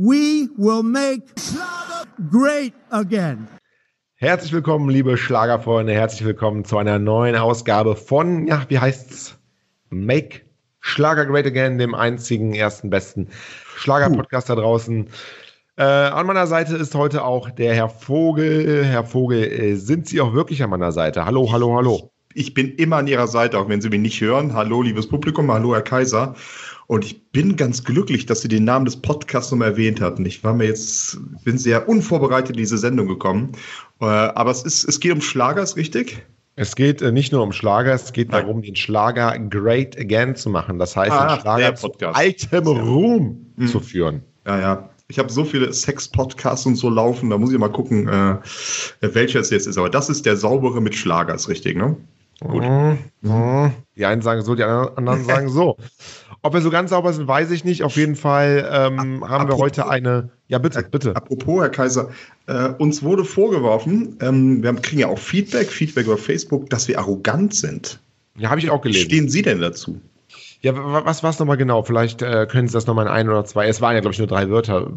we will make Schlager great again. Herzlich willkommen, liebe Schlagerfreunde. Herzlich willkommen zu einer neuen Ausgabe von, ja, wie heißt's? Make Schlager Great Again, dem einzigen, ersten, besten Schlager-Podcast da draußen. Äh, an meiner Seite ist heute auch der Herr Vogel. Herr Vogel, äh, sind Sie auch wirklich an meiner Seite? Hallo, hallo, hallo. Ich bin immer an Ihrer Seite, auch wenn Sie mich nicht hören. Hallo, liebes Publikum, hallo, Herr Kaiser. Und ich bin ganz glücklich, dass Sie den Namen des Podcasts nochmal erwähnt hatten. Ich war mir jetzt, bin sehr unvorbereitet in diese Sendung gekommen. Äh, aber es, ist, es geht um Schlager, ist richtig? Es geht äh, nicht nur um Schlager, es geht Nein. darum, den Schlager great again zu machen. Das heißt, ah, den Schlager zu altem Ruhm ja. zu führen. Ja, ja. Ich habe so viele Sex-Podcasts und so laufen, da muss ich mal gucken, äh, welcher es jetzt ist. Aber das ist der saubere mit Schlager, ist richtig, ne? Gut. Mhm. Mhm. Die einen sagen so, die anderen sagen so. Ob wir so ganz sauber sind, weiß ich nicht. Auf jeden Fall ähm, haben wir heute eine. Ja, bitte, bitte. Apropos, Herr Kaiser, äh, uns wurde vorgeworfen, ähm, wir kriegen ja auch Feedback, Feedback über Facebook, dass wir arrogant sind. Ja, habe ich auch gelesen. Stehen Sie denn dazu? Ja, was war es nochmal genau? Vielleicht äh, können Sie das nochmal in ein oder zwei. Es waren ja, glaube ich, nur drei Wörter.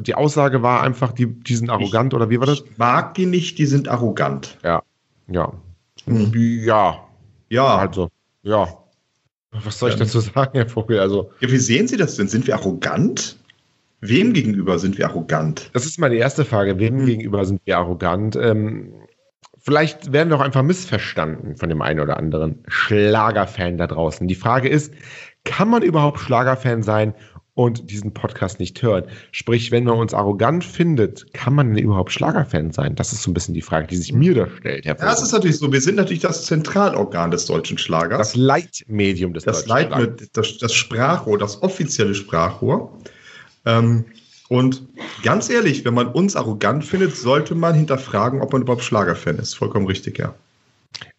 Die Aussage war einfach, die, die sind arrogant, ich, oder wie war das? Ich mag die nicht, die sind arrogant. Ja, ja. Hm. Ja. Ja. Also, ja. Was soll ich dazu sagen, Herr Vogel? Also, ja, wie sehen Sie das denn? Sind wir arrogant? Wem gegenüber sind wir arrogant? Das ist meine erste Frage. Wem hm. gegenüber sind wir arrogant? Ähm, vielleicht werden wir auch einfach missverstanden von dem einen oder anderen Schlagerfan da draußen. Die Frage ist, kann man überhaupt Schlagerfan sein und diesen Podcast nicht hören. Sprich, wenn man uns arrogant findet, kann man denn überhaupt Schlagerfan sein? Das ist so ein bisschen die Frage, die sich mir da stellt. Herr ja, das ist natürlich so. Wir sind natürlich das Zentralorgan des deutschen Schlagers. Das Leitmedium des das deutschen Leit Schlagers. Das, das Sprachrohr, das offizielle Sprachrohr. Ähm, und ganz ehrlich, wenn man uns arrogant findet, sollte man hinterfragen, ob man überhaupt Schlagerfan ist. Vollkommen richtig, ja.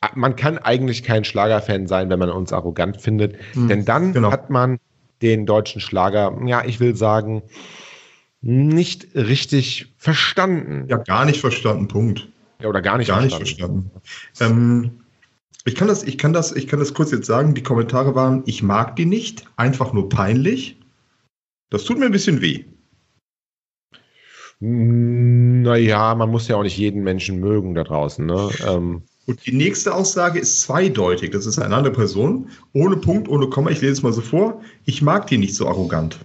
Ah, man kann eigentlich kein Schlagerfan sein, wenn man uns arrogant findet, hm, denn dann genau. hat man den deutschen Schlager, ja, ich will sagen, nicht richtig verstanden. Ja, gar nicht verstanden, Punkt. Ja, oder gar nicht gar verstanden. Nicht verstanden. Ähm, ich kann das, ich kann das, ich kann das kurz jetzt sagen. Die Kommentare waren, ich mag die nicht, einfach nur peinlich. Das tut mir ein bisschen weh. Naja, man muss ja auch nicht jeden Menschen mögen da draußen. Ne? Ähm. Und die nächste Aussage ist zweideutig. Das ist eine andere Person. Ohne Punkt, ohne Komma. Ich lese es mal so vor. Ich mag die nicht so arrogant.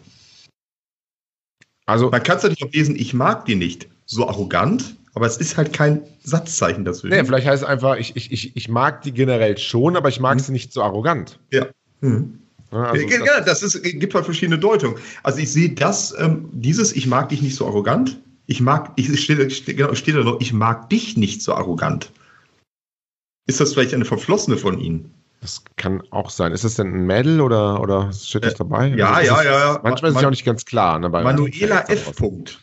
Also, man kann es natürlich auch lesen, ich mag die nicht so arrogant, aber es ist halt kein Satzzeichen dazu. Nee, vielleicht heißt es einfach, ich, ich, ich, ich mag die generell schon, aber ich mag hm. sie nicht so arrogant. Ja. Hm. Also ja, das, das ist, gibt halt verschiedene Deutungen. Also ich sehe das, ähm, dieses, ich mag dich nicht so arrogant. Ich mag, ich stehe, steht, genau, steht da noch, ich mag dich nicht so arrogant. Ist das vielleicht eine Verflossene von Ihnen? Das kann auch sein. Ist das denn ein Mädel oder, oder steht das äh, dabei? Ja, also ja, ja, ja. Manchmal ist es ja auch nicht ganz klar. Ne, Manuela F. Punkt.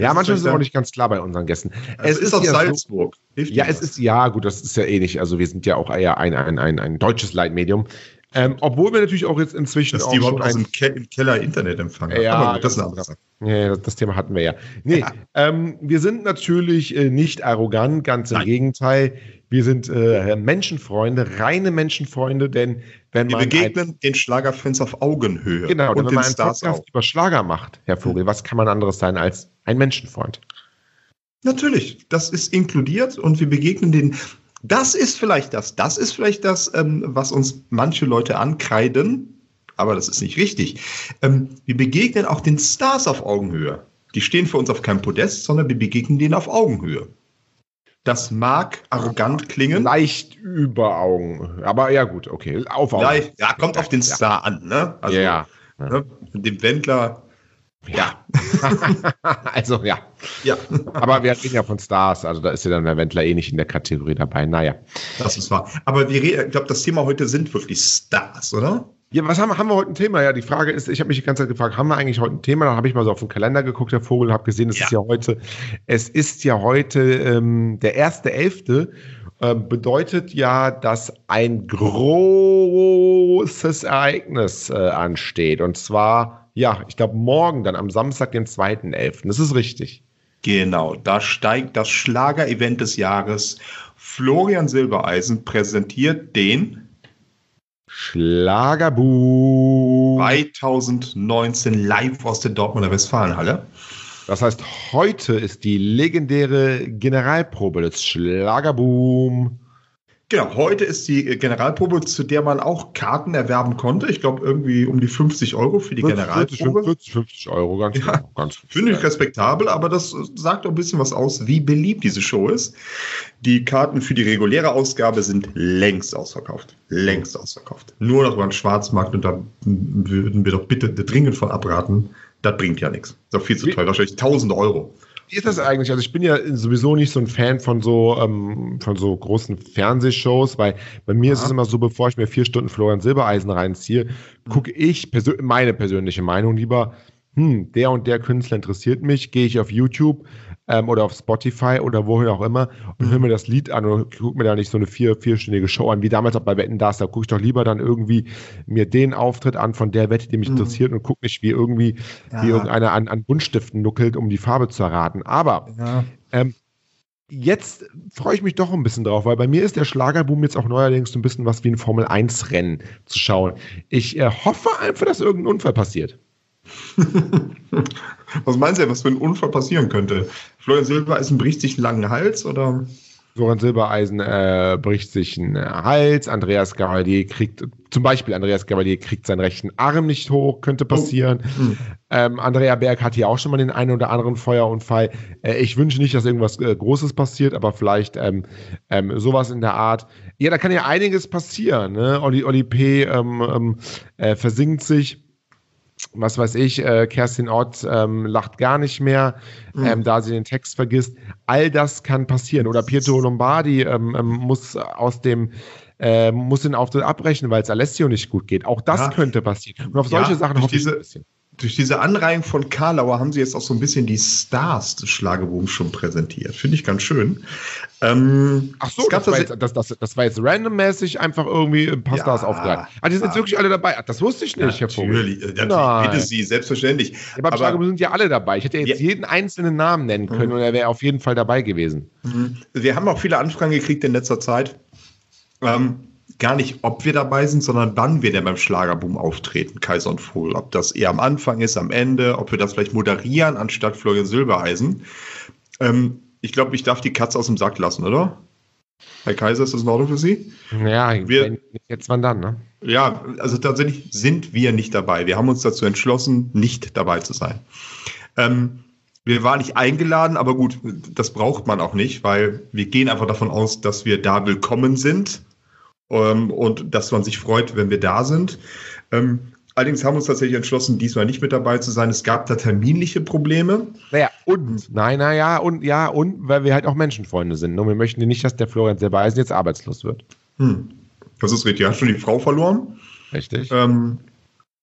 Ja, manchmal ist es auch nicht ganz klar bei unseren Gästen. Es, es ist, aus ja Salzburg. So, ja, es ist, ja, gut, das ist ja eh nicht. Also wir sind ja auch eher ein, ein, ein, ein deutsches Leitmedium. Ähm, obwohl wir natürlich auch jetzt inzwischen Dass die überhaupt aus dem Ke Keller Internetempfang haben. Ja, gut, das, ist ja, das, das, Thema hatten wir ja. Nee, ja. Ähm, wir sind natürlich äh, nicht arrogant, ganz im Nein. Gegenteil. Wir sind äh, Menschenfreunde, reine Menschenfreunde, denn wenn wir man. Wir begegnen ein, den Schlagerfans auf Augenhöhe. Genau, und wenn man einen Podcast auch. über Schlager macht, Herr Vogel, hm. was kann man anderes sein als ein Menschenfreund? Natürlich, das ist inkludiert und wir begegnen den das ist vielleicht das. Das ist vielleicht das, ähm, was uns manche Leute ankreiden, aber das ist nicht richtig. Ähm, wir begegnen auch den Stars auf Augenhöhe. Die stehen für uns auf keinem Podest, sondern wir begegnen denen auf Augenhöhe. Das mag arrogant klingen. Leicht über Augen. Aber ja, gut, okay. Auf Augen. Leicht, ja, kommt auf den Star ja. an, ne? Also, ja. Ne, dem Wendler ja. also ja. Ja. Aber wir reden ja von Stars, also da ist ja dann der Wendler eh nicht in der Kategorie dabei. Naja. Das ist wahr. Aber wir ich glaube, das Thema heute sind wirklich Stars, oder? Ja, was haben, haben wir heute ein Thema? Ja, die Frage ist, ich habe mich die ganze Zeit gefragt, haben wir eigentlich heute ein Thema? Dann habe ich mal so auf den Kalender geguckt, der Vogel, habe gesehen, es ja. ist ja heute, es ist ja heute ähm, der erste Elfte äh, bedeutet ja, dass ein großes Ereignis äh, ansteht. Und zwar ja, ich glaube morgen dann am Samstag, den 2.11. Das ist richtig. Genau, da steigt das Schlager-Event des Jahres. Florian Silbereisen präsentiert den Schlagerboom. 2019 live aus der Dortmunder Westfalenhalle. Das heißt, heute ist die legendäre Generalprobe des Schlagerboom. Genau, heute ist die Generalprobe, zu der man auch Karten erwerben konnte. Ich glaube, irgendwie um die 50 Euro für die 40, Generalprobe. 40, 50 Euro, ganz, Ja, genau, ganz Finde ich respektabel, aber das sagt auch ein bisschen was aus, wie beliebt diese Show ist. Die Karten für die reguläre Ausgabe sind längst ausverkauft. Längst ausverkauft. Nur noch beim Schwarzmarkt und da würden wir doch bitte dringend von abraten. Das bringt ja nichts. Das ist doch viel zu teuer. Wahrscheinlich tausende Euro. Wie ist das eigentlich? Also ich bin ja sowieso nicht so ein Fan von so ähm, von so großen Fernsehshows, weil bei mir ist Ja. es immer so, bevor ich mir vier Stunden Florian Silbereisen reinziehe, gucke ich persö meine persönliche Meinung lieber, hm, der und der Künstler interessiert mich, gehe ich auf YouTube ähm, oder auf Spotify oder wohin auch immer und höre mir das Lied an und gucke mir da nicht so eine vier, vierstündige Show an, wie damals auch bei Wetten das. Da gucke ich doch lieber dann irgendwie mir den Auftritt an von der Wette, die mich Mhm. interessiert und gucke nicht, wie irgendwie Ja. wie irgendeiner an, an Buntstiften nuckelt, um die Farbe zu erraten. Aber Ja. ähm, jetzt freue ich mich doch ein bisschen drauf, weil bei mir ist der Schlagerboom jetzt auch neuerdings so ein bisschen was wie ein Formel-1-Rennen zu schauen. Ich äh, hoffe einfach, dass irgendein Unfall passiert. Was meinst du, was für ein Unfall passieren könnte? Florian Silbereisen bricht sich einen langen Hals oder? Florian Silbereisen äh, bricht sich einen Hals, Andreas Gavalier kriegt, zum Beispiel Andreas Gavalier kriegt seinen rechten Arm nicht hoch, könnte passieren. Hm. Ähm, Andrea Berg hat hier auch schon mal den einen oder anderen Feuerunfall. Äh, ich wünsche nicht, dass irgendwas äh, Großes passiert, aber vielleicht ähm, ähm, sowas in der Art. Ja, da kann ja einiges passieren. Ne? Olli, Olli P. Ähm, ähm, äh, versinkt sich. Was weiß ich, äh, Kerstin Ott ähm, lacht gar nicht mehr, Mhm. ähm, da sie den Text vergisst. All das kann passieren. Oder Pietro Lombardi ähm, ähm, muss aus dem äh, muss den Auftritt abbrechen, weil es Alessio nicht gut geht. Auch das Ja. könnte passieren. Und auf solche Ja, Sachen hoffe ich ein bisschen. Durch diese Anreihung von Karlauer haben sie jetzt auch so ein bisschen die Stars des Schlagerbooms schon präsentiert. Finde ich ganz schön. Ähm, Ach so, gab das war, jetzt, das, das, das war jetzt randommäßig einfach irgendwie ein paar Ja, Stars aufgreifen. Ah, die sind jetzt wirklich alle dabei. Ach, das wusste ich nicht, Herr Vogel. Natürlich, äh, natürlich bitte Sie, selbstverständlich. Ja, beim Aber sind ja alle dabei. Ich hätte jetzt Ja. jeden einzelnen Namen nennen können Mhm. und er wäre auf jeden Fall dabei gewesen. Mhm. wir haben auch viele Anfragen gekriegt in letzter Zeit. Ähm, gar nicht, ob wir dabei sind, sondern wann wir denn beim Schlagerboom auftreten, Kaiser und Vogel. Ob das eher am Anfang ist, am Ende, ob wir das vielleicht moderieren anstatt Florian Silbereisen. Ähm, ich glaube, ich darf die Katze aus dem Sack lassen, oder? Herr Kaiser, ist das in Ordnung für Sie? Ja, Wir- jetzt wann dann, ne? Ja, also tatsächlich sind wir nicht dabei. Wir haben uns dazu entschlossen, nicht dabei zu sein. Ähm, wir waren nicht eingeladen, aber gut, das braucht man auch nicht, weil wir gehen einfach davon aus, dass wir da willkommen sind ähm, und dass man sich freut, wenn wir da sind. Ähm, allerdings haben wir uns tatsächlich entschlossen, diesmal nicht mit dabei zu sein. Es gab da terminliche Probleme. Naja, und, nein, naja, und, ja, und, weil wir halt auch Menschenfreunde sind. Und wir möchten nicht, dass der Florian Silbereisen jetzt arbeitslos wird. Hm. Das ist richtig. Du hast schon die Frau verloren. Richtig? Ähm,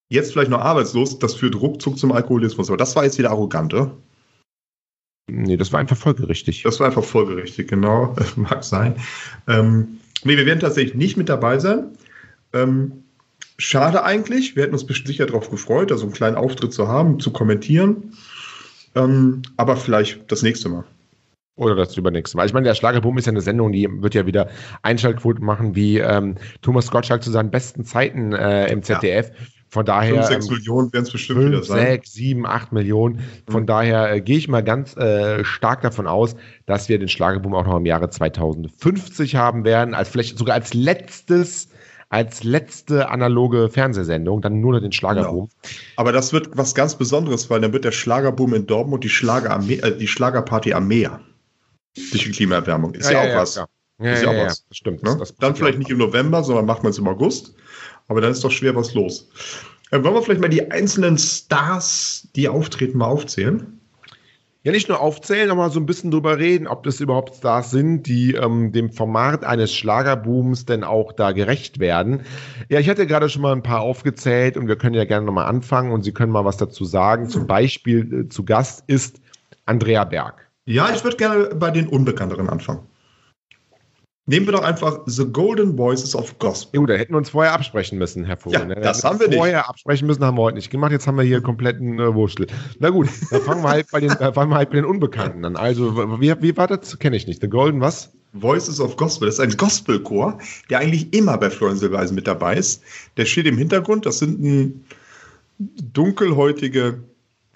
jetzt vielleicht noch arbeitslos. Das führt ruckzuck zum Alkoholismus. Aber das war jetzt wieder arrogant, oder? Nee, das war einfach folgerichtig. Das war einfach folgerichtig, genau. Mag sein. Ähm, nee, wir werden tatsächlich nicht mit dabei sein. Ähm, schade eigentlich. Wir hätten uns bestimmt sicher darauf gefreut, da so einen kleinen Auftritt zu haben, zu kommentieren. Ähm, aber vielleicht das nächste Mal. Oder das übernächste Mal. Ich meine, der Schlagerboom ist ja eine Sendung, die wird ja wieder Einschaltquoten machen, wie ähm, Thomas Gottschalk zu seinen besten Zeiten äh, im ZDF. Von daher. 5, 6 ähm, Millionen werden es bestimmt wieder 5, sein. 6, 7, 8 Millionen. Von Mhm. daher äh, gehe ich mal ganz äh, stark davon aus, dass wir den Schlagerboom auch noch im Jahre 2050 haben werden, als vielleicht sogar als letztes, als letzte analoge Fernsehsendung, dann nur noch den Schlagerboom. Aber das wird was ganz Besonderes, weil dann wird der Schlagerboom in Dortmund die, Schlager äh, die Schlagerparty am Meer. Durch die Klimaerwärmung. Ist ja, auch was. klar. Ja, Ist ja, ja auch ja, was. das stimmt. Ne? Das, das dann vielleicht nicht im November, sondern macht man es im August. Aber dann ist doch schwer was los. Äh, wollen wir vielleicht mal die einzelnen Stars, die auftreten, mal aufzählen? Ja, nicht nur aufzählen, mal so ein bisschen drüber reden, ob das überhaupt Stars sind, die ähm, dem Format eines Schlagerbooms denn auch da gerecht werden. Ja, ich hatte gerade schon mal ein paar aufgezählt und wir können ja gerne nochmal anfangen und Sie können mal was dazu sagen. Zum Beispiel äh, zu Gast ist Andrea Berg. Ja, ich würde gerne bei den Unbekannteren anfangen. Nehmen wir doch einfach The Golden Voices of Gospel. Jo, da hätten wir uns vorher absprechen müssen, Herr Vogel. Ja, ne? das Da haben wir nicht. Vorher absprechen müssen haben wir heute nicht gemacht. Jetzt haben wir hier kompletten äh, Wurstel. Na gut, dann fangen wir halt bei den, äh, fangen wir halt bei den Unbekannten an. Also, wie, wie war das? Kenne ich nicht. The Golden was? Voices of Gospel. Das ist ein Gospelchor, der eigentlich immer bei Florian Silbereisen mit dabei ist. Der steht im Hintergrund. Das sind ein dunkelhäutige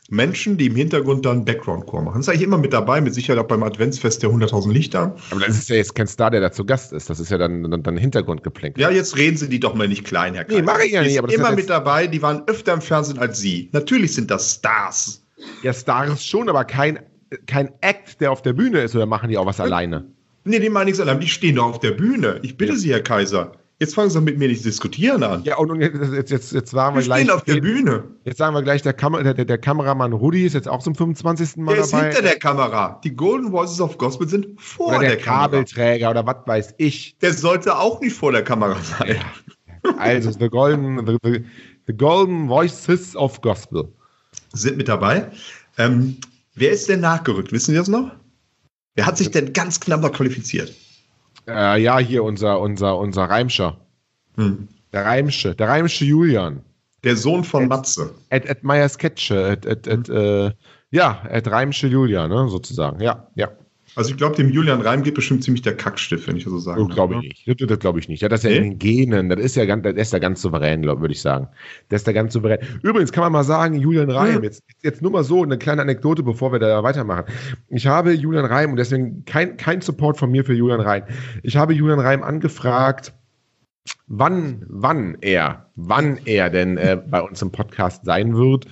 Menschen, die im Hintergrund dann Background-Chor machen. Das ist eigentlich immer mit dabei, mit Sicherheit auch beim Adventsfest der 100.000 Lichter. Aber das ist ja jetzt kein Star, der da zu Gast ist. Das ist ja dann, dann, dann Hintergrundgeplänkel. Ja, jetzt reden Sie die doch mal nicht klein, Herr Nee, mache ich ja Die nicht, sind aber das immer mit dabei, die waren öfter im Fernsehen als Sie. Natürlich sind das Stars. Ja, Stars schon, aber kein, kein Act, der auf der Bühne ist, oder machen die auch was alleine? Nee, die meine ich allein, die stehen doch auf der Bühne. Ich bitte Sie, Herr Kaiser. Jetzt fangen Sie mit mir nicht diskutieren an. Ja, und, und jetzt, jetzt, jetzt sagen wir wir gleich. stehen auf der Bühne. Jetzt sagen wir gleich, der, Kam der, der, Kameramann Rudi ist jetzt auch zum 25. Mal Der ist dabei. hinter der Kamera. Die Golden Voices of Gospel sind vor oder der, der. Kabelträger oder was weiß ich. Der sollte auch nicht vor der Kamera sein. Also the golden, the, the, the golden Voices of Gospel. Sind mit dabei. Ähm, wer ist denn nachgerückt? Wissen Sie das noch? Wer hat sich denn ganz knapp qualifiziert? Äh, ja, hier unser, unser, unser Reimscher. Hm. Der Reimsche. Der Reimsche Julian. Der Sohn von Matze. At, at Meyers Sketche. At, at, at, äh, ja, at Reimsche Julian, ne, sozusagen. Ja, ja. Also ich glaube, dem Julian Reim geht bestimmt ziemlich der Kackstift, wenn ich das so sagen Oh, glaube ich nicht. Das, das glaube ich nicht. Ja, das ist ja in den Genen. Das ist ja ganz, das ist ja ganz souverän, würde ich sagen. Das ist ja ganz souverän. Übrigens kann man mal sagen, Julian Reim, jetzt, jetzt nur mal so eine kleine Anekdote, bevor wir da weitermachen. Ich habe Julian Reim und deswegen kein, kein Support von mir für Julian Reim. Ich habe Julian Reim angefragt, wann, wann er, wann er denn äh, bei uns im Podcast sein wird.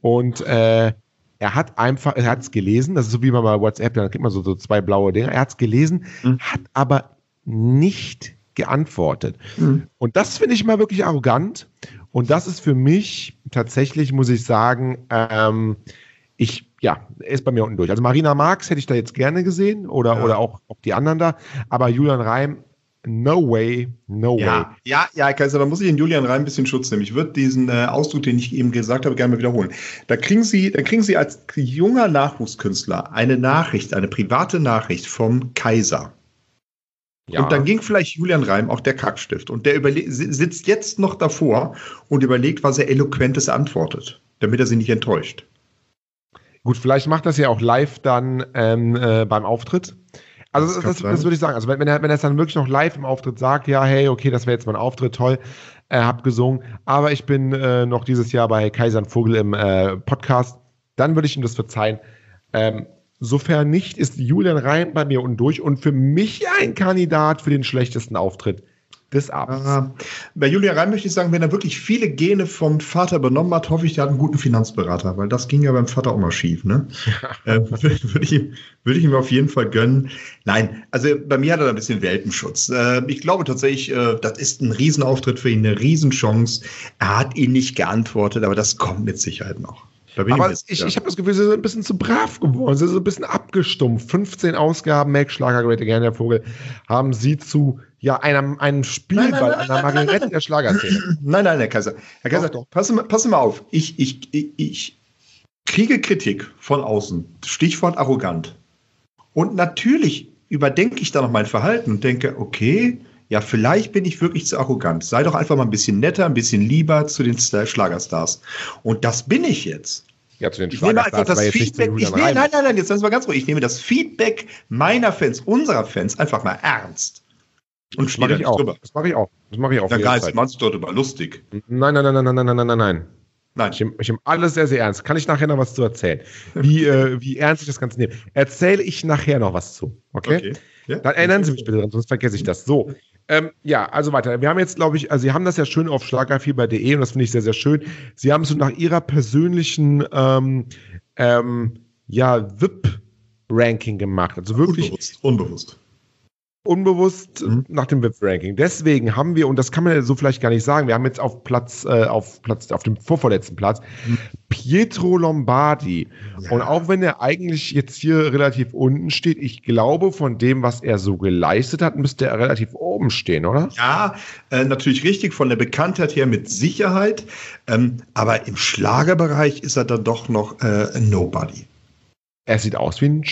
Und äh, er hat einfach, er hat es gelesen, das ist so wie man bei WhatsApp, dann kriegt man so, so zwei blaue Dinge. Er hat es gelesen, Mhm. hat aber nicht geantwortet. Mhm. Und das finde ich mal wirklich arrogant. Und das ist für mich tatsächlich, muss ich sagen, ähm, ich, ja, er ist bei mir unten durch. Also Marina Marx hätte ich da jetzt gerne gesehen oder, Ja. oder auch, auch die anderen da. Aber Julian Reim, no way, no way. Ja, ja, ja, Herr Kaiser, da muss ich den Julian Reim ein bisschen Schutz nehmen. Ich würde diesen äh, Ausdruck, den ich eben gesagt habe, gerne mal wiederholen. Da kriegen Sie, da kriegen Sie als junger Nachwuchskünstler eine Nachricht, eine private Nachricht vom Kaiser. Ja. Und dann ging vielleicht Julian Reim auch der Kackstift. Und der sitzt jetzt noch davor und überlegt, was er Eloquentes antwortet, damit er sie nicht enttäuscht. Gut, vielleicht macht das ja auch live dann ähm, äh, beim Auftritt. Also Das das, das, würde ich sagen. Also wenn, wenn, er, wenn er es dann wirklich noch live im Auftritt sagt, ja, hey, okay, das wäre jetzt mein Auftritt, toll, äh, hab gesungen, aber ich bin äh, noch dieses Jahr bei Kaiser Vogel im äh, Podcast, dann würde ich ihm das verzeihen. Ähm, sofern nicht, ist Julian Reim bei mir unten durch. Und für mich ein Kandidat für den schlechtesten Auftritt des Abends. Ah, bei Julian Reim möchte ich sagen, wenn er wirklich viele Gene vom Vater übernommen hat, hoffe ich, der hat einen guten Finanzberater, weil das ging ja beim Vater auch mal schief. Ne? äh, Würde ich, ihm- würde ich ihm auf jeden Fall gönnen. Nein, also bei mir hat er ein bisschen Welpenschutz. Äh, ich glaube tatsächlich, äh, das ist ein Riesenauftritt für ihn, eine Riesenchance. Er hat ihn nicht geantwortet, aber das kommt mit Sicherheit noch. Aber ich, sicher. ich habe das Gefühl, sie sind ein bisschen zu brav geworden. Sie sind ein bisschen abgestumpft. 15 Ausgaben, Mac Schlager, Great Again, der Vogel, haben sie zu ja, einem, einem Spielball, Nein, nein, nein, einer Marionette der Schlagerszene. Nein, nein, Herr Kaiser. Herr Kaiser, Doch, doch. Passen, mal- passen mal auf. Ich, ich, ich, ich kriege Kritik von außen. Stichwort arrogant. Und natürlich überdenke ich da noch mein Verhalten und denke, okay, ja, vielleicht bin ich wirklich zu arrogant. Sei doch einfach mal ein bisschen netter, ein bisschen lieber zu den Sta- Schlagerstars. Und das bin ich jetzt. Ja, zu den Ich nehme einfach Schlagerstars, das Feedback. Ich nehme, nein, nein, nein, jetzt sind wir ganz ruhig. Ich nehme das Feedback meiner Fans, unserer Fans, einfach mal ernst. Und Das stehe ich auch. drüber. Das mache ich auch. Das mache ich auch. Jederzeit. Geist, meinst du doch drüber lustig? Nein, nein, nein, nein, nein, nein, nein, nein, nein. Nein. Ich nehme ich alles sehr, sehr ernst. Kann ich nachher noch was zu erzählen? Wie, äh, wie ernst ich das Ganze nehme. Erzähle ich nachher noch was zu. Okay? Ja. Dann erinnern Sie mich bitte dran, sonst vergesse ich das. So. Ähm, ja, also weiter. Wir haben jetzt, glaube ich, also Sie haben das ja schön auf schlagerfieber.de und das finde ich sehr, sehr schön. Sie haben es so nach Ihrer persönlichen, ähm, ähm, ja, VIP-Ranking gemacht. Also wirklich Unbewusst. Unbewusst. Unbewusst Mhm. nach dem VIP-Ranking. Deswegen haben wir, und das kann man ja so vielleicht gar nicht sagen, wir haben jetzt auf Platz, äh, auf Platz, auf dem vorvorletzten Platz Mhm. Pietro Lombardi. Ja. Und auch wenn er eigentlich jetzt hier relativ unten steht, ich glaube, von dem, was er so geleistet hat, müsste er relativ oben stehen, oder? Ja, äh, natürlich richtig, von der Bekanntheit her mit Sicherheit. Ähm, aber im Schlagerbereich ist er dann doch noch äh, ein Nobody. Er sieht aus wie ein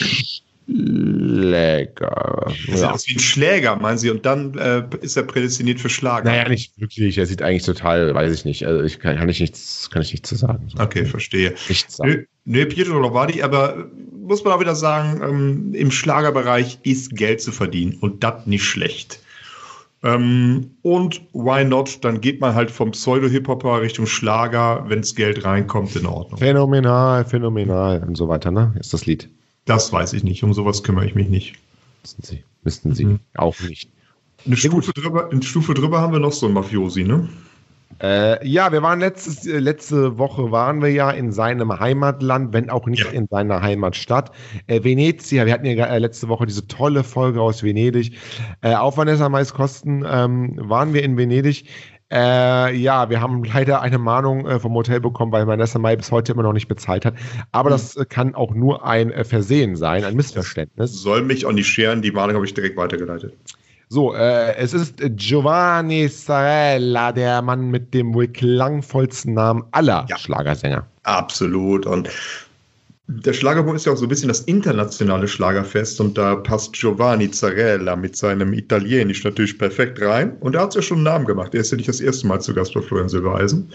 Schläger. Er sieht Ja. aus wie ein Schläger, meinen Sie, und dann äh, ist er prädestiniert für Schlager. Naja, nicht wirklich. Er sieht eigentlich total, weiß ich nicht. Also ich kann, kann ich nichts, kann ich nichts zu sagen. Okay, verstehe. Nichts sagen. Nö, nö, Pietro Lombardi, aber muss man auch wieder sagen, ähm, im Schlagerbereich ist Geld zu verdienen und das nicht schlecht. Ähm, und why not? Dann geht man halt vom Pseudo-Hip-Hopper Richtung Schlager, wenn das Geld reinkommt, in Ordnung. Phänomenal, phänomenal und so weiter, ne? Ist das Lied. Das weiß ich nicht. Um sowas kümmere ich mich nicht. Müssten Sie, müssten Sie Mhm. auch nicht. Eine Stufe, drüber, eine Stufe drüber haben wir noch so einen Mafiosi, ne? Äh, ja, wir waren letztes, äh, letzte Woche waren wir ja in seinem Heimatland, wenn auch nicht Ja. in seiner Heimatstadt. Äh, Venezia, wir hatten ja äh, letzte Woche diese tolle Folge aus Venedig. Äh, auf Vanessa Mais Kosten ähm, waren wir in Venedig. Äh, ja, wir haben leider eine Mahnung äh, vom Hotel bekommen, weil Vanessa Mai bis heute immer noch nicht bezahlt hat. Aber Mhm. das äh, kann auch nur ein äh, Versehen sein, ein Missverständnis. Soll mich auch nicht scheren, die Mahnung habe ich direkt weitergeleitet. So, äh, es ist Giovanni Sarella, der Mann mit dem wohl klangvollsten Namen aller Ja. Schlagersänger. Absolut. Und der Schlagerbund ist ja auch so ein bisschen das internationale Schlagerfest und da passt Giovanni Zarella mit seinem Italienisch natürlich perfekt rein. Und er hat ja schon einen Namen gemacht. Er ist ja nicht das erste Mal zu Gast bei Florian Silbereisen.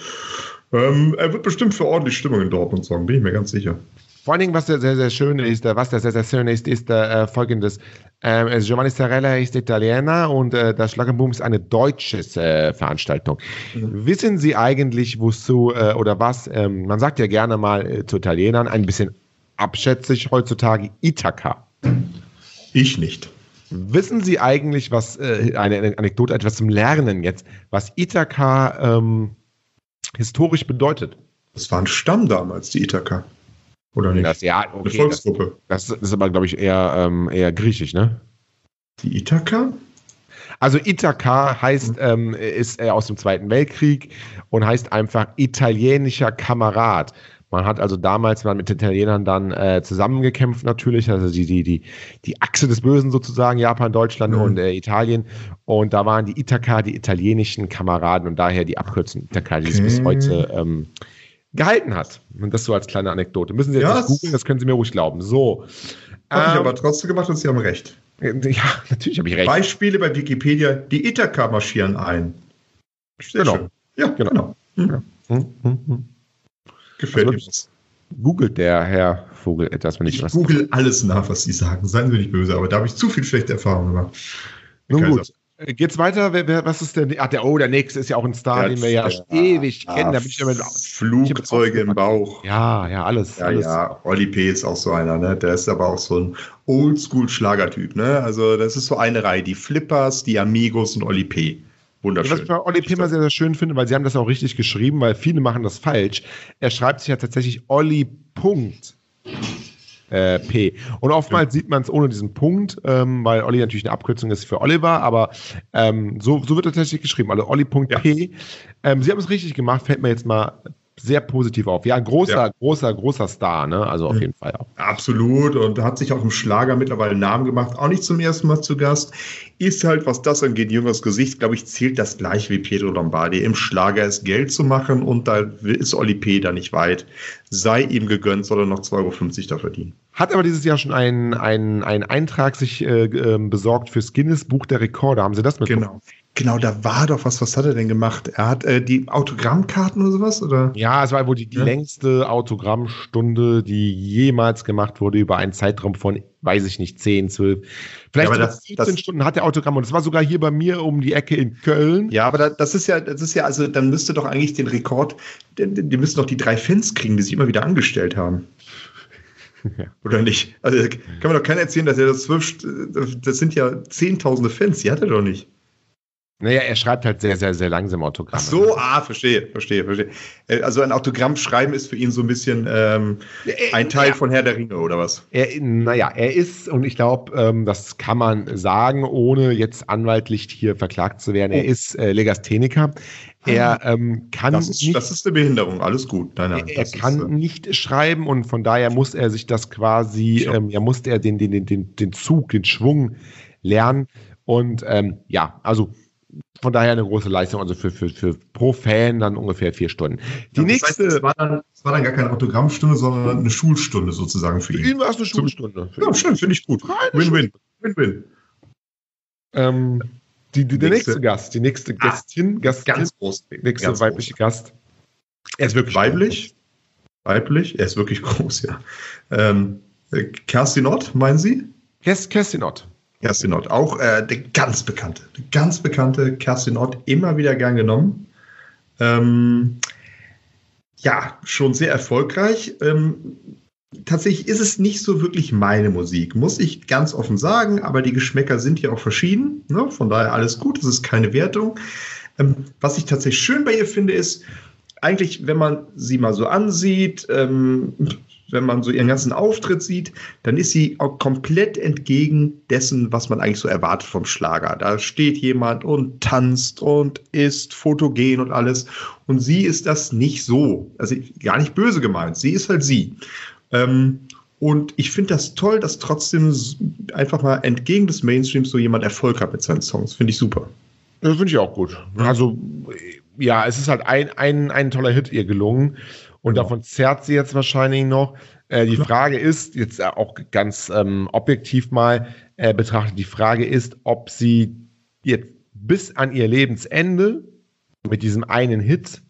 Ähm, er wird bestimmt für ordentlich Stimmung in Dortmund sorgen, bin ich mir ganz sicher. Vor allen Dingen, was sehr, sehr, sehr schön ist, äh, was da sehr, sehr schön ist, ist äh, folgendes. Ähm, also Giovanni Sarella ist Italiener und äh, das Schlagerboom ist eine deutsche äh, Veranstaltung. Wissen Sie eigentlich, wozu äh, oder was, ähm, man sagt ja gerne mal äh, zu Italienern, ein bisschen abschätzig heutzutage, Ithaka. Ich nicht. Wissen Sie eigentlich, was, äh, eine, eine Anekdote, etwas zum Lernen jetzt, was Ithaka ähm, historisch bedeutet? Das war ein Stamm damals, die Ithaka. Oder nicht? Das, ja, Eine okay, das, Volksgruppe. das ist aber, glaube ich, eher, ähm, eher griechisch, ne? Die Ithaka? Also Ithaka heißt, ähm, ist äh, aus dem Zweiten Weltkrieg und heißt einfach italienischer Kamerad. Man hat also damals mal mit Italienern dann äh, zusammengekämpft natürlich, also die, die, die, die Achse des Bösen sozusagen, Japan, Deutschland Mhm. und äh, Italien. Und da waren die Ithaka die italienischen Kameraden und daher die Abkürzung Ithaka, die es Okay. bis heute ähm, gehalten hat. Und das so als kleine Anekdote. Müssen Sie jetzt Ja, nicht es- googeln, das können Sie mir ruhig glauben. So. Habe ich Ähm, aber trotzdem gemacht und Sie haben recht. ja, natürlich habe ich recht. Beispiele bei Wikipedia, die Ithaka marschieren ein. Sehr Genau. schön. Ja, Genau. genau. Hm. Hm, hm, hm. Gefällt Also mir das. Googelt der Herr Vogel etwas, wenn ich, Ich was. google alles nach, was Sie sagen. Seien Sie nicht böse, aber da habe ich zu viel schlechte Erfahrungen gemacht. Nun Kaiser. gut. Äh, Geht's weiter? Wer, wer, was ist der? Ach, der, oh, der nächste ist ja auch ein Star, den wir ja, ewig kennen. Da bin ich ja mit, Flugzeuge im Bauch. ja, ja, alles. Ja, alles. ja, Olli P. ist auch so einer, ne? Der ist aber auch so ein Oldschool-Schlagertyp, ne? Also, das ist so eine Reihe. Die Flippers, die Amigos und Olli P. Was Wunderschön. ich bei Olli Pimmer sehr, sehr schön finde, weil sie haben das auch richtig geschrieben, weil viele machen das falsch. Er schreibt sich ja tatsächlich Olli Punkt äh, P. Und oftmals sieht man es ohne diesen Punkt, ähm, weil Olli natürlich eine Abkürzung ist für Oliver, aber ähm, so, so wird er tatsächlich geschrieben. Also Olli Punkt Ja. P. Ähm, sie haben es richtig gemacht, fällt mir jetzt mal sehr positiv auf. Ja, großer, Ja. großer, großer Star, ne? Also auf jeden Fall auch. Absolut und hat sich auch im Schlager mittlerweile einen Namen gemacht, auch nicht zum ersten Mal zu Gast. Ist halt, was das angeht, jüngeres Gesicht, glaube ich, zählt das gleich wie Pietro Lombardi. Im Schlager ist Geld zu machen und da ist Oli P. da nicht weit. Sei ihm gegönnt, soll er noch 2,50 Euro da verdienen. Hat aber dieses Jahr schon einen, einen, einen Eintrag sich äh, ähm, besorgt fürs Guinness Buch der Rekorde. Haben Sie das mitbekommen? Genau. Genau, da war doch was. Was hat er denn gemacht? Er hat äh, die Autogrammkarten oder sowas? Oder? Ja, es war wohl die, die Ja. längste Autogrammstunde, die jemals gemacht wurde über einen Zeitraum von, weiß ich nicht, 10, 12, vielleicht Ja, das- 14 das- Stunden hat der Autogramm und es war sogar hier bei mir um die Ecke in Köln. Ja, aber da, das ist ja, das ist ja, also dann müsste doch eigentlich den Rekord, die, die müssen doch die drei Fans kriegen, die sich immer wieder angestellt haben. Ja. Oder nicht? Also kann mir doch keiner erzählen, dass er das zwölf, das sind ja zehntausende Fans, die hat er doch nicht. Naja, er schreibt halt sehr, sehr, sehr langsam Autogramme. Ach so, ah, verstehe, verstehe, verstehe. Äh, Also ein Autogramm schreiben ist für ihn so ein bisschen ähm, ein Teil ja. von Herr der Ringe oder was? Er, naja, er ist, und ich glaube, ähm, das kann man sagen, ohne jetzt anwaltlich hier verklagt zu werden, er Oh. ist äh, Legastheniker. Er ähm, kann Das ist, nicht das ist eine Behinderung, alles gut. Nein, nein, er kann ist, äh, nicht schreiben und von daher muss er sich das quasi, ähm, ja, musste er den, den, den, den, den Zug, den Schwung lernen. Und ähm, ja, also von daher eine große Leistung, also für, für, für pro Fan dann ungefähr vier Stunden. Die das heißt, nächste, es war, dann, es war dann gar keine Autogrammstunde, sondern eine Schulstunde sozusagen für für ihn. ihn war es eine Schulstunde. Für Ja, ihn. schön, finde ich gut. Win-win. Win-win. Ähm, die, die, der Nächste. nächste Gast, die nächste Ah, Gästin, Gastin, Ganz groß. nächste ganz weibliche Gast. Er ist wirklich Weiblich? Weiblich? Er ist wirklich groß, ja. Ähm, Äh, Kerstin Ott, meinen Sie? Kerstin Ott. Kerstin Ott, auch äh, der ganz bekannte, der ganz bekannte Kerstin Ott, immer wieder gern genommen. Ähm, ja, schon sehr erfolgreich. Ähm, tatsächlich ist es nicht so wirklich meine Musik, muss ich ganz offen sagen, aber die Geschmäcker sind ja auch verschieden. Ne? Von daher alles gut, das ist keine Wertung. Ähm, was ich tatsächlich schön bei ihr finde, ist, eigentlich, wenn man sie mal so ansieht, ähm, wenn man so ihren ganzen Auftritt sieht, dann ist sie auch komplett entgegen dessen, was man eigentlich so erwartet vom Schlager. Da steht jemand und tanzt und ist fotogen und alles. Und sie ist das nicht so. Also gar nicht böse gemeint. Sie ist halt sie. Ähm, und ich finde das toll, dass trotzdem einfach mal entgegen des Mainstreams so jemand Erfolg hat mit seinen Songs. Finde ich super. Das finde ich auch gut. Also, ja, es ist halt ein, ein, ein toller Hit ihr gelungen. Und genau. davon zerrt sie jetzt wahrscheinlich noch. Äh, die Frage ist, jetzt auch ganz ähm, objektiv mal äh, betrachtet, die Frage ist, ob sie jetzt bis an ihr Lebensende mit diesem einen Hit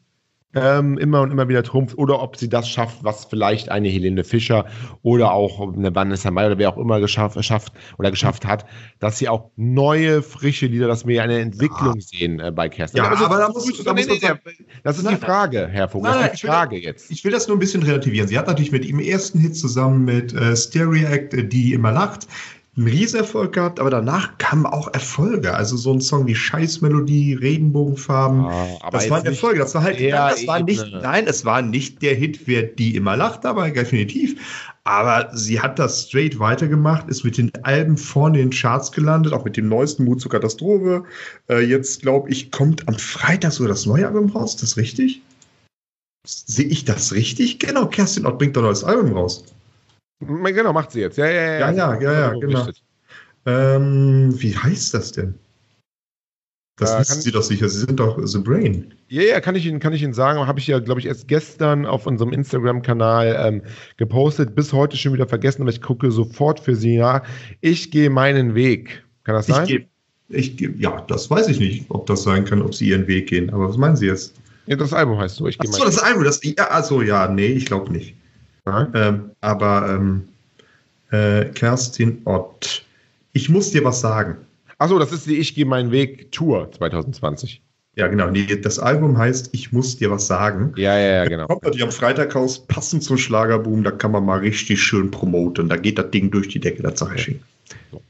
ähm, immer und immer wieder trumpft oder ob sie das schafft, was vielleicht eine Helene Fischer oder auch eine Vanessa Mai oder wer auch immer geschafft, schafft oder geschafft hat, dass sie auch neue, frische Lieder, dass wir eine Entwicklung ja. sehen äh, bei Kerstin. Ja, aber, aber da muss, da muss nee, nee, das ist nein, die Frage, Herr Vogel. Nein, das ist die Frage will, jetzt. Ich will das nur ein bisschen relativieren. Sie hat natürlich mit ihrem ersten Hit zusammen mit äh, Stereo Act, äh, die immer lacht, einen Riesenerfolg gehabt, aber danach kamen auch Erfolge. Also so ein Song wie Scheißmelodie, Regenbogenfarben. Ah, das waren Erfolge. Das war halt, nein, das war nicht, nein, es war nicht der Hit, wer die immer lacht, aber definitiv. Aber sie hat das straight weitergemacht, ist mit den Alben vorne in den Charts gelandet, auch mit dem neuesten Mut zur Katastrophe. Äh, jetzt, glaube ich, kommt am Freitag so das neue Album raus. Ist das richtig? Sehe ich das richtig? Genau, Kerstin Ott bringt ein neues Album raus. Genau, macht sie jetzt. Ja, ja, ja. Ja, ja, ja, ja genau. Ähm, wie heißt das denn? Das äh, wissen Sie doch sicher. Sie sind doch The Brain. Ja, ja, kann ich Ihnen, kann ich Ihnen sagen. Habe ich ja, glaube ich, erst gestern auf unserem Instagram-Kanal ähm, gepostet. Bis heute schon wieder vergessen, aber ich gucke sofort für Sie nach. Ich gehe meinen Weg. Kann das sein? Ich ich geh, ja, das weiß ich nicht, ob das sein kann, ob Sie Ihren Weg gehen. Aber was meinen Sie jetzt? Ja, das Album heißt so. Ich Ach so, das Album. Das, ja, also ja, nee, ich glaube nicht. Ähm, aber ähm, äh, Kerstin Ott, ich muss dir was sagen. Achso, das ist die Ich gehe meinen Weg Tour 2020. Ja, genau. Nee, das Album heißt Ich muss dir was sagen. Ja, ja, ja, genau. Kommt natürlich am Freitag raus, passend zum Schlagerboom, da kann man mal richtig schön promoten. Da geht das Ding durch die Decke, das sage ich Ihnen.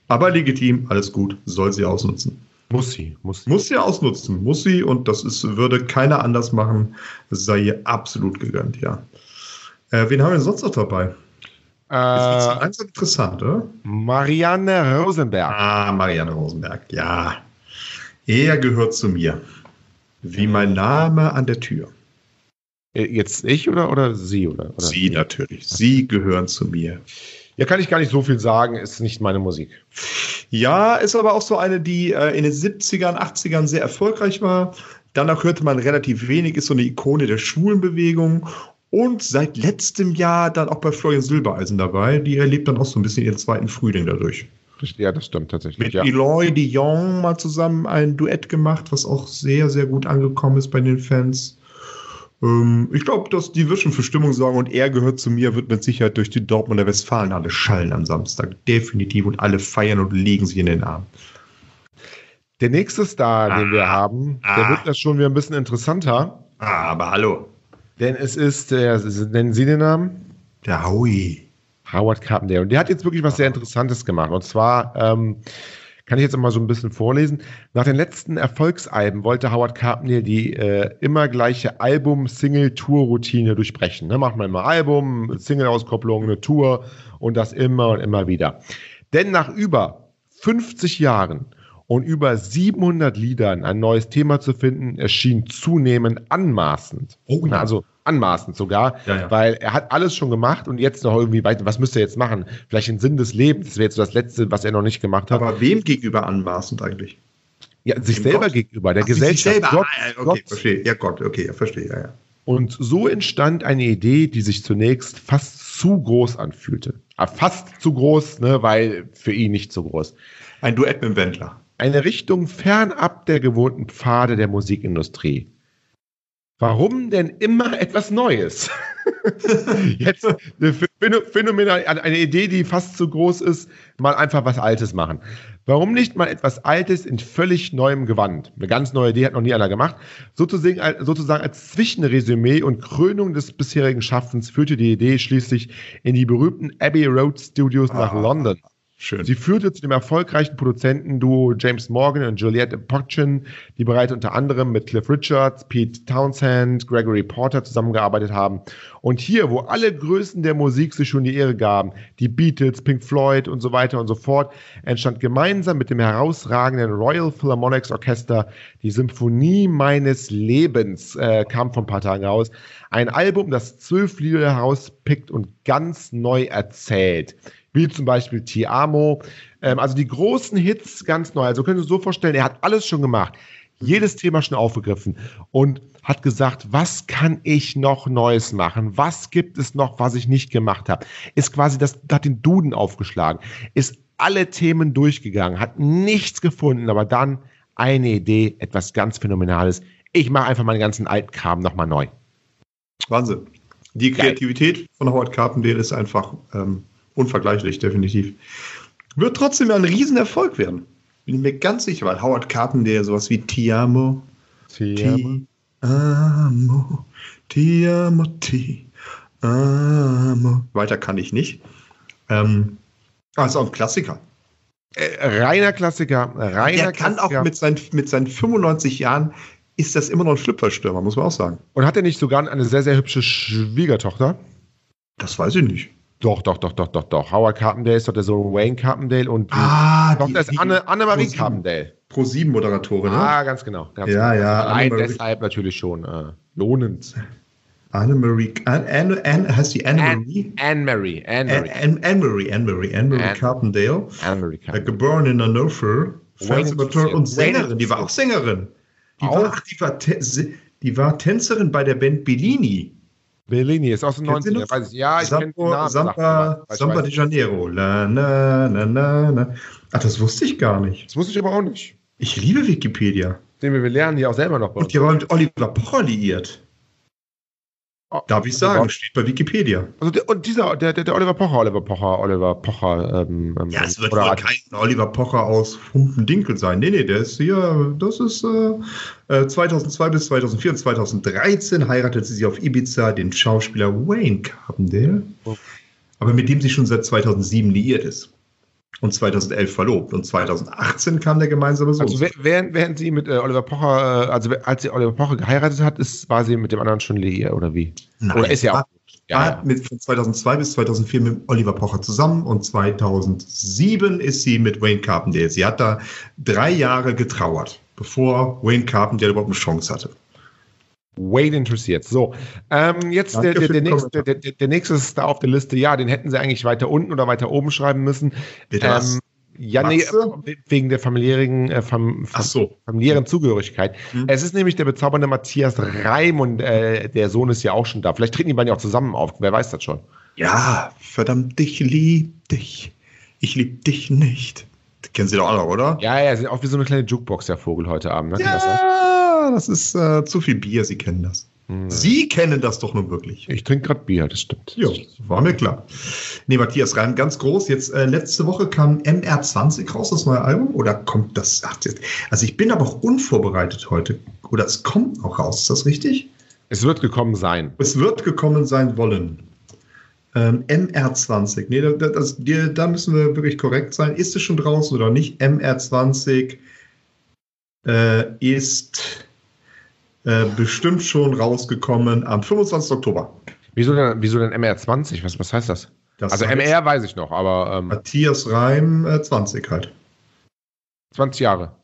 Aber legitim, alles gut, soll sie ausnutzen. Muss sie, muss sie. Muss sie ausnutzen, muss sie und das ist, würde keiner anders machen. Das sei ihr absolut gegönnt, ja. Äh, wen haben wir sonst noch dabei? Äh, das ist langsam interessant, oder? Marianne Rosenberg. Ah, Marianne Rosenberg, ja. Er gehört zu mir. Wie mein Name an der Tür. Äh, jetzt ich oder, oder Sie? Oder, oder? Sie natürlich. Sie gehören zu mir. Ja, kann ich gar nicht so viel sagen, ist nicht meine Musik. Ja, ist aber auch so eine, die äh, in den 70ern, 80ern sehr erfolgreich war. Danach hörte man relativ wenig, ist so eine Ikone der Schwulenbewegung und seit letztem Jahr dann auch bei Florian Silbereisen dabei. Die erlebt dann auch so ein bisschen ihren zweiten Frühling dadurch. Ja, das stimmt tatsächlich. Mit ja. Eloy Dion mal zusammen ein Duett gemacht, was auch sehr, sehr gut angekommen ist bei den Fans. Ähm, ich glaube, dass die wird schon für Stimmung sorgen und er gehört zu mir, wird mit Sicherheit durch die Dortmunder Westfalenhalle schallen am Samstag. Definitiv und alle feiern und legen sich in den Arm. Der nächste Star, ah, den wir haben, ah, der wird das schon wieder ein bisschen interessanter. Ah, aber hallo. Denn es ist, äh, nennen Sie den Namen? Der Howie. Howard Carpenter. Und der hat jetzt wirklich was sehr Interessantes gemacht. Und zwar ähm, kann ich jetzt mal so ein bisschen vorlesen. Nach den letzten Erfolgsalben wollte Howard Carpenter die äh, immer gleiche Album-Single-Tour-Routine durchbrechen. Ne? Macht man immer Album, Single-Auskopplung, eine Tour und das immer und immer wieder. Denn nach über 50 Jahren und über 700 Liedern ein neues Thema zu finden, erschien zunehmend anmaßend. Oh, ja. Also anmaßend sogar, ja, ja. weil er hat alles schon gemacht und jetzt noch irgendwie weiter, was müsste er jetzt machen? Vielleicht den Sinn des Lebens, das wäre jetzt so das Letzte, was er noch nicht gemacht hat. Aber wem gegenüber anmaßend eigentlich? Ja, sich Dem selber Gott? gegenüber, der Ach, Gesellschaft. Sich Gott, ah, okay, Gott. verstehe. Ja, Gott, okay, verstehe, ja, ja. Und so entstand eine Idee, die sich zunächst fast zu groß anfühlte. Ah, fast zu groß, ne, weil für ihn nicht zu groß. Ein Duett mit dem Wendler eine Richtung fernab der gewohnten Pfade der Musikindustrie. Warum denn immer etwas Neues? Jetzt eine phänomenal, eine Idee, die fast zu groß ist, mal einfach was Altes machen. Warum nicht mal etwas Altes in völlig neuem Gewand? Eine ganz neue Idee hat noch nie einer gemacht. Sozusagen, sozusagen als Zwischenresümee und Krönung des bisherigen Schaffens führte die Idee schließlich in die berühmten Abbey Road Studios ah. nach London. Schön. Sie führte zu dem erfolgreichen Produzentenduo James Morgan und Juliette Pochin, die bereits unter anderem mit Cliff Richards, Pete Townsend, Gregory Porter zusammengearbeitet haben. Und hier, wo alle Größen der Musik sich schon die Ehre gaben, die Beatles, Pink Floyd und so weiter und so fort, entstand gemeinsam mit dem herausragenden Royal Philharmonics Orchester die Symphonie meines Lebens, äh, kam vor ein paar Tagen raus. Ein Album, das zwölf Lieder herauspickt und ganz neu erzählt wie zum Beispiel Ti Amo. Ähm, also die großen Hits ganz neu. Also können Sie sich so vorstellen, er hat alles schon gemacht, jedes Thema schon aufgegriffen und hat gesagt, was kann ich noch Neues machen? Was gibt es noch, was ich nicht gemacht habe? Ist quasi das, hat den Duden aufgeschlagen, ist alle Themen durchgegangen, hat nichts gefunden, aber dann eine Idee, etwas ganz Phänomenales. Ich mache einfach meinen ganzen alten Kram nochmal neu. Wahnsinn. Die Kreativität Geil. von Howard Carpendale ist einfach ähm, unvergleichlich, definitiv. Wird trotzdem ein Riesenerfolg werden. Bin ich mir ganz sicher, weil Howard Carpenter sowas wie Tiamo, Tiamo, Tiamo, Tiamo, Tiamo. Weiter kann ich nicht. Ähm, also ein Klassiker. Äh, reiner Klassiker, reiner Der kann Klassiker. auch mit seinen, mit seinen 95 Jahren ist das immer noch ein Schlüpferstürmer, muss man auch sagen. Und hat er nicht sogar eine sehr, sehr hübsche Schwiegertochter? Das weiß ich nicht. Doch, doch, doch, doch, doch, doch. Howard Carpendale ist doch der Sohn Wayne Carpendale und die ah, Tochter ist Anne, Annemarie Pro Carpendale. Pro 7 Moderatorin, ne? Ah, ganz genau. Ganz ja, genau. ja. Allein deshalb natürlich schon äh, lohnend. Annemarie, Anne, Anne, Anne, heißt die Anne-Marie? Anne-Marie. Anne-Marie, Anne-Marie, Anne-Marie Carpendale. Anne-Marie Carpendale. Äh, geboren in Hannover. Fernsehmotor und Sängerin. Die war auch Sängerin. Die, auch? War, die, war, die war Tänzerin bei der Band Bellini. Bellini ist aus den 90ern, weiß ich. Ja, ich kenne den Namen. Samba, Samba de Janeiro. La, na, na, na, na. Ach, das wusste ich gar nicht. Das wusste ich aber auch nicht. Ich liebe Wikipedia. Den wir lernen hier auch selber noch. Und die war mit Oliver Pocher liiert. Oh, Darf ich sagen, steht bei Wikipedia. Also der, und dieser, der, der, der, Oliver Pocher, Oliver Pocher, Oliver Pocher. Ähm, ähm ja, es wird wohl kein Oliver Pocher aus Humpendinkel sein. Nee, nee, der ist hier, das ist äh, 2002 äh, bis 2004 und 2013 heiratete sie auf Ibiza den Schauspieler Wayne Carpendale, oh. aber mit dem sie schon seit 2007 liiert ist und 2011 verlobt. Und 2018 kam der gemeinsame Sohn. Also während, während sie mit äh, Oliver Pocher, äh, also als sie Oliver Pocher geheiratet hat, ist, war sie mit dem anderen schon liiert, oder wie? Nein, oder ist ja auch. Ja, ja. Mit, von 2002 bis 2004 mit Oliver Pocher zusammen und 2007 ist sie mit Wayne Carpendale. Sie hat da drei Jahre getrauert, bevor Wayne Carpendale überhaupt eine Chance hatte. Wade interessiert. So, ähm, jetzt der, der, der, nächste, der, nächste ist da auf der Liste. Ja, den hätten sie eigentlich weiter unten oder weiter oben schreiben müssen. Ähm, ja, nee, wegen der familiären, äh, fam, fam, so. familiären Zugehörigkeit. Mhm. Es ist nämlich der bezaubernde Matthias Reim und äh, der Sohn ist ja auch schon da. Vielleicht treten die beiden ja auch zusammen auf. Wer weiß das schon? Ja, verdammt, ich lieb dich. Ich lieb dich nicht. Kennen Sie doch alle, oder? Ja, ja, sind auch wie so eine kleine Jukebox, der Vogel heute Abend. Ne? Ja, das ist äh, zu viel Bier, Sie kennen das. Hm. Sie kennen das doch nun wirklich. Ich trinke gerade Bier, das stimmt. Ja, war mir klar. Nee, Matthias Reim, ganz groß. Jetzt äh, letzte Woche kam MR20 raus, das neue Album. Oder kommt das? Ach, also ich bin aber auch unvorbereitet heute. Oder es kommt auch raus, ist das richtig? Es wird gekommen sein. Es wird gekommen sein wollen. Ähm, MR20. Nee, das, das, da müssen wir wirklich korrekt sein. Ist es schon draußen oder nicht? MR20 äh, ist äh, bestimmt schon rausgekommen am 25. Oktober. Wieso denn, wieso denn MR20? Was, was heißt das? das also MR weiß ich noch, aber. Ähm, Matthias Reim äh, 20 halt. 20 Jahre.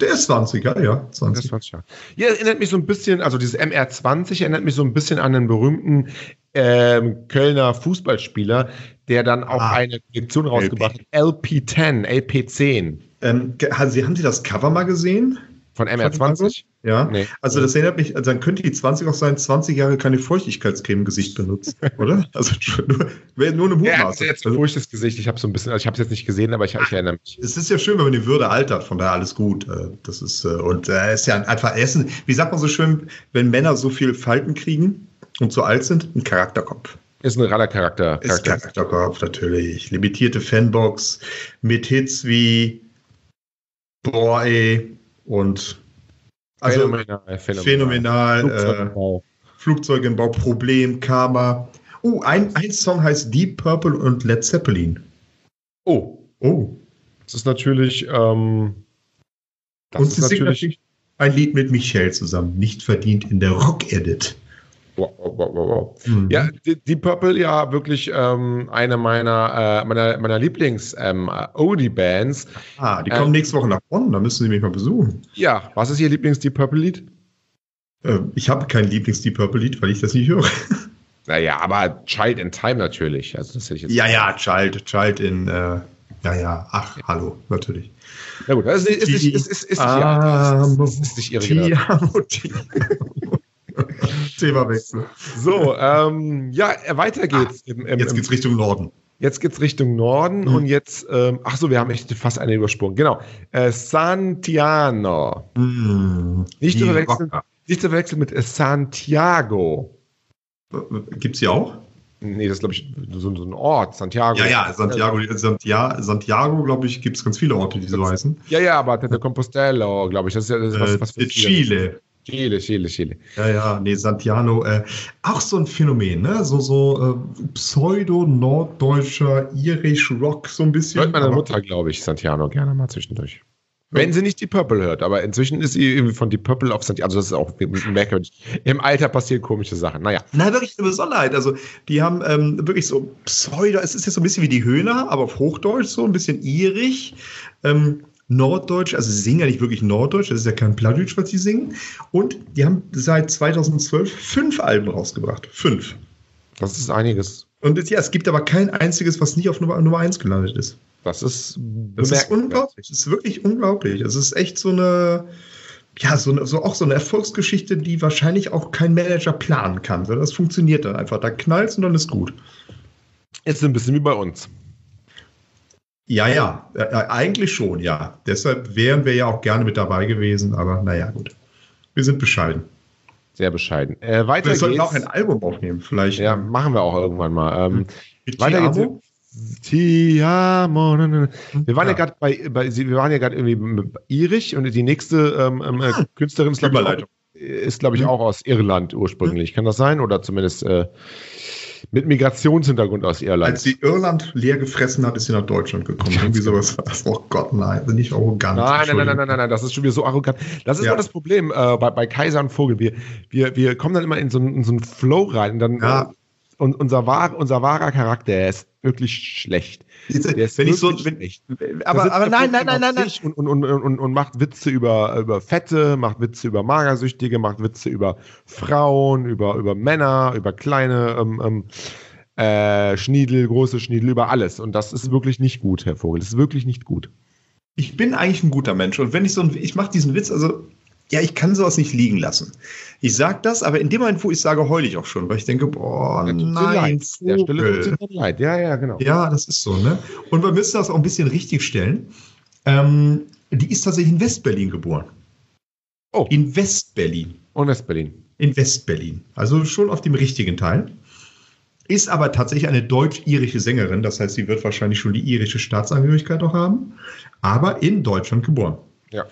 Der ist 20, ja, ja. 20. Der ist 20 Jahre. Ja, erinnert mich so ein bisschen, also dieses MR20 erinnert mich so ein bisschen an den berühmten ähm, Kölner Fußballspieler, der dann auch ah, eine Kollektion rausgebracht hat. LP10, LP10. Ähm, haben Sie das Cover mal gesehen? Von MR20? Ja. Nee. Also das erinnert mich, also dann könnte die 20 auch sein, 20 Jahre keine Feuchtigkeitscreme im Gesicht benutzt, oder? Also nur, nur eine Ja, er hat Mutmaßung. jetzt ein Also, furchtbares Gesicht. Ich habe so ein bisschen, also ich habe es jetzt nicht gesehen, aber ich, ich erinnere mich. es ist ja schön, wenn man die Würde altert, von daher alles gut. Äh, Das ist, äh, und er ist ja einfach, ist ein, wie sagt man so schön, wenn Männer so viel Falten kriegen und so alt sind, ein Charakterkopf. Ist ein raller Charakter. Ist Charakter. Charakterkopf, natürlich. Limitierte Fanbox mit Hits wie Boah, ey, und also phänomenal, phänomenal. äh, Flugzeugbau. Flugzeug im Bau, Problem, Karma. Oh, ein, ein Song heißt Deep Purple und Led Zeppelin. oh, Oh. das ist natürlich. Ähm, das und ist natürlich ein Lied mit Michelle zusammen. Nicht verdient in der Rock-Edit. Wow, wow, wow, wow. Mhm. Ja, die, die Purple ja wirklich ähm, eine meiner, äh, meiner, meiner Lieblings ähm, Oldie-Bands. Ah, die äh, kommen nächste Woche nach Bonn, da müssen Sie mich mal besuchen. Ja, was ist Ihr Lieblings-Deep Purple-Lied? Äh, ich habe kein Lieblings-Deep Purple-Lied, weil ich das nicht höre. Naja, aber Child in Time natürlich. Also das hätte ich jetzt. Ja, ja, Child, Child in, äh, ja, ja, ach, hallo, natürlich. Na gut, das ist, ist, ist, ist, ist, ist, nicht, Amo, ist, ist nicht Ihre ti Generation. Themawechsel. So, ähm, ja, äh, weiter geht's. Im, im, Jetzt im, geht's Richtung Norden. jetzt geht's Richtung Norden Mhm. und jetzt, ähm, ach so, wir haben echt fast eine übersprungen. Genau. Äh, Santiano. Mm, Nicht zu verwechseln, nicht zu verwechseln mit äh, Santiago. Gibt's die auch? Nee, das ist, glaube ich, so, so ein Ort, Santiago. Ja, ja, Santiago, Santiago, Santiago glaube ich, gibt es ganz viele Orte, die so heißen. Ja, ja, aber de Compostela, glaube ich. Das ist ja das was, Äh, was für Chile. Chile, Chile, Chile. Ja, ja, nee, Santiano, äh, auch so ein Phänomen, ne? So, so äh, pseudo-norddeutscher Irish-Rock, so ein bisschen. Hört meine Mutter, glaube ich, Santiano gerne mal zwischendurch. Wenn sie nicht die Purple hört, aber inzwischen ist sie irgendwie von die Purple auf Santiano. Also das ist auch merkwürdig. Im Alter passieren komische Sachen. Naja. Na, wirklich eine Besonderheit. Also, die haben ähm, wirklich so Pseudo, es ist jetzt so ein bisschen wie die Höhner, aber auf Hochdeutsch so, ein bisschen irisch. Ähm, Norddeutsch, also sie singen ja nicht wirklich Norddeutsch, das ist ja kein Plattdeutsch, was sie singen. Und die haben seit 2012 fünf Alben rausgebracht. Fünf. Das ist einiges. Und es, ja, es gibt aber kein einziges, was nicht auf Nummer, Nummer 1 gelandet ist. Das ist Das ist unglaublich. Das ist wirklich unglaublich. Es ist echt so eine, ja, so, eine, so auch so eine Erfolgsgeschichte, die wahrscheinlich auch kein Manager planen kann. Das funktioniert dann einfach. Da knallt und dann ist gut. Jetzt ein bisschen wie bei uns. Ja, ja, äh, äh, eigentlich schon, ja. Deshalb wären wir ja auch gerne mit dabei gewesen, aber naja, gut. Wir sind bescheiden. Sehr bescheiden. Äh, weiter Wir sollten geht's. auch ein Album aufnehmen, vielleicht. ja, machen wir auch irgendwann mal. Ähm, weiter geht's. Amo? Ti amo, na, na, na. Wir waren ja, Ja. gerade bei, bei, wir waren ja gerade irgendwie irisch und die nächste ähm, ähm, äh, Künstlerin ist, glaube ich, ich, Mhm. auch aus Irland ursprünglich. Kann das sein? Oder zumindest äh, mit Migrationshintergrund aus Irland. Als sie Irland leer gefressen hat, ist sie nach Deutschland gekommen. Irgendwie sowas. Oh Gott, nein, bin ich arrogant. Nein, nein, nein, nein, nein, nein, nein, das ist schon wieder so arrogant. Das ist Ja. immer das Problem äh, bei, bei Kaiser und Vogel. Wir, wir, wir kommen dann immer in so, einen- in so einen Flow rein und dann Ja. äh, und unser, wahr, unser wahrer Charakter, ist wirklich schlecht. Wenn ich so, wenn, aber, aber nein, nein, nein, nein, nein. und, und, und, und macht Witze über, über Fette, macht Witze über Magersüchtige, macht Witze über Frauen, über, über Männer, über kleine ähm, ähm, äh, Schniedel, große Schniedel, über alles. Und das ist wirklich nicht gut, Herr Vogel. Das ist wirklich nicht gut. Ich bin eigentlich ein guter Mensch. Und wenn ich so ein, ich mache diesen Witz, also, ja, ich kann sowas nicht liegen lassen. Ich sag das, aber in dem Moment, wo ich sage, heule ich auch schon, weil ich denke, boah, nein, leid. Der Stelle tut Vogel. leid. Ja, ja, genau. Ja, das ist so, ne? Und wir müssen das auch ein bisschen richtig stellen. Ähm, die ist tatsächlich in Westberlin geboren. Oh. In Westberlin. Und Westberlin. In Westberlin. Also schon auf dem richtigen Teil. Ist aber tatsächlich eine deutsch-irische Sängerin. Das heißt, sie wird wahrscheinlich schon die irische Staatsangehörigkeit auch haben. Aber in Deutschland geboren. Ja.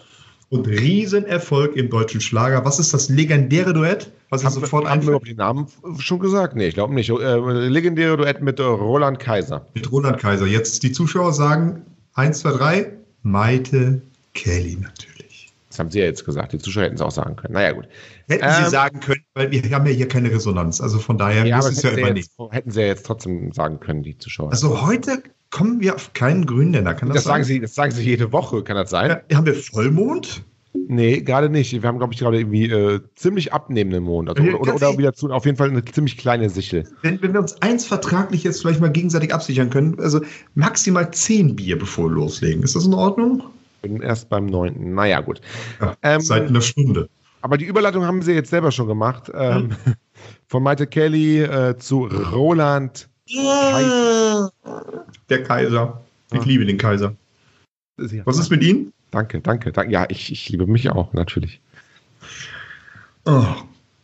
Und Riesenerfolg im deutschen Schlager. Was ist das legendäre Duett? Was Haben, sofort haben wir den Namen schon gesagt? Nee, ich glaube nicht. Äh, legendäre Duett mit äh, Roland Kaiser. Mit Roland Kaiser. Jetzt die Zuschauer sagen 1, 2, 3. Maite Kelly natürlich. Das haben Sie ja jetzt gesagt. Die Zuschauer hätten es auch sagen können. Naja, gut. Hätten Ähm, sie sagen können, weil wir haben ja hier keine Resonanz. Also von daher Ja, muss aber es ja immer nicht. hätten Sie ja jetzt trotzdem sagen können, die Zuschauer. Also heute kommen wir auf keinen grünen Nenner. Kann das, das, sagen? Sie, das sagen Sie jede Woche, kann das sein? Ja, haben wir Vollmond? Nee, gerade nicht. Wir haben, glaube ich, gerade irgendwie äh, ziemlich abnehmenden Mond. Also, oder, oder, oder wieder zu, auf jeden Fall eine ziemlich kleine Sichel. Wenn, wenn wir uns eins vertraglich jetzt vielleicht mal gegenseitig absichern können, also maximal zehn Bier, bevor wir loslegen. Ist das in Ordnung? bin erst beim neunten. Naja, gut. Ja, Ähm, seit einer Stunde. Aber die Überleitung haben sie jetzt selber schon gemacht. Ähm, von Maite Kelly äh, zu Roland. Der Kaiser. Ich Ja. liebe den Kaiser. Was ist mit Ihnen? Danke, danke, danke. Ja, ich, ich liebe mich auch, natürlich. Oh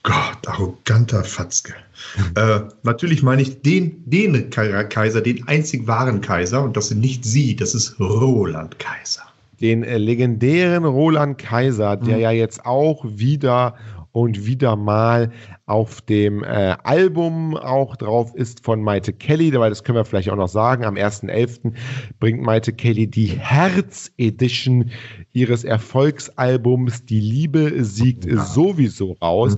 Gott, arroganter Fatzke. äh, natürlich meine ich den, den Ka- Kaiser, den einzig wahren Kaiser. Und das sind nicht Sie, das ist Roland Kaiser. Den äh, legendären Roland Kaiser, der Mhm. ja jetzt auch wieder und wieder mal auf dem äh, Album auch drauf ist von Maite Kelly, weil das können wir vielleicht auch noch sagen. Am 1.11. bringt Maite Kelly die Herz-Edition ihres Erfolgsalbums Die Liebe siegt Ja. sowieso raus.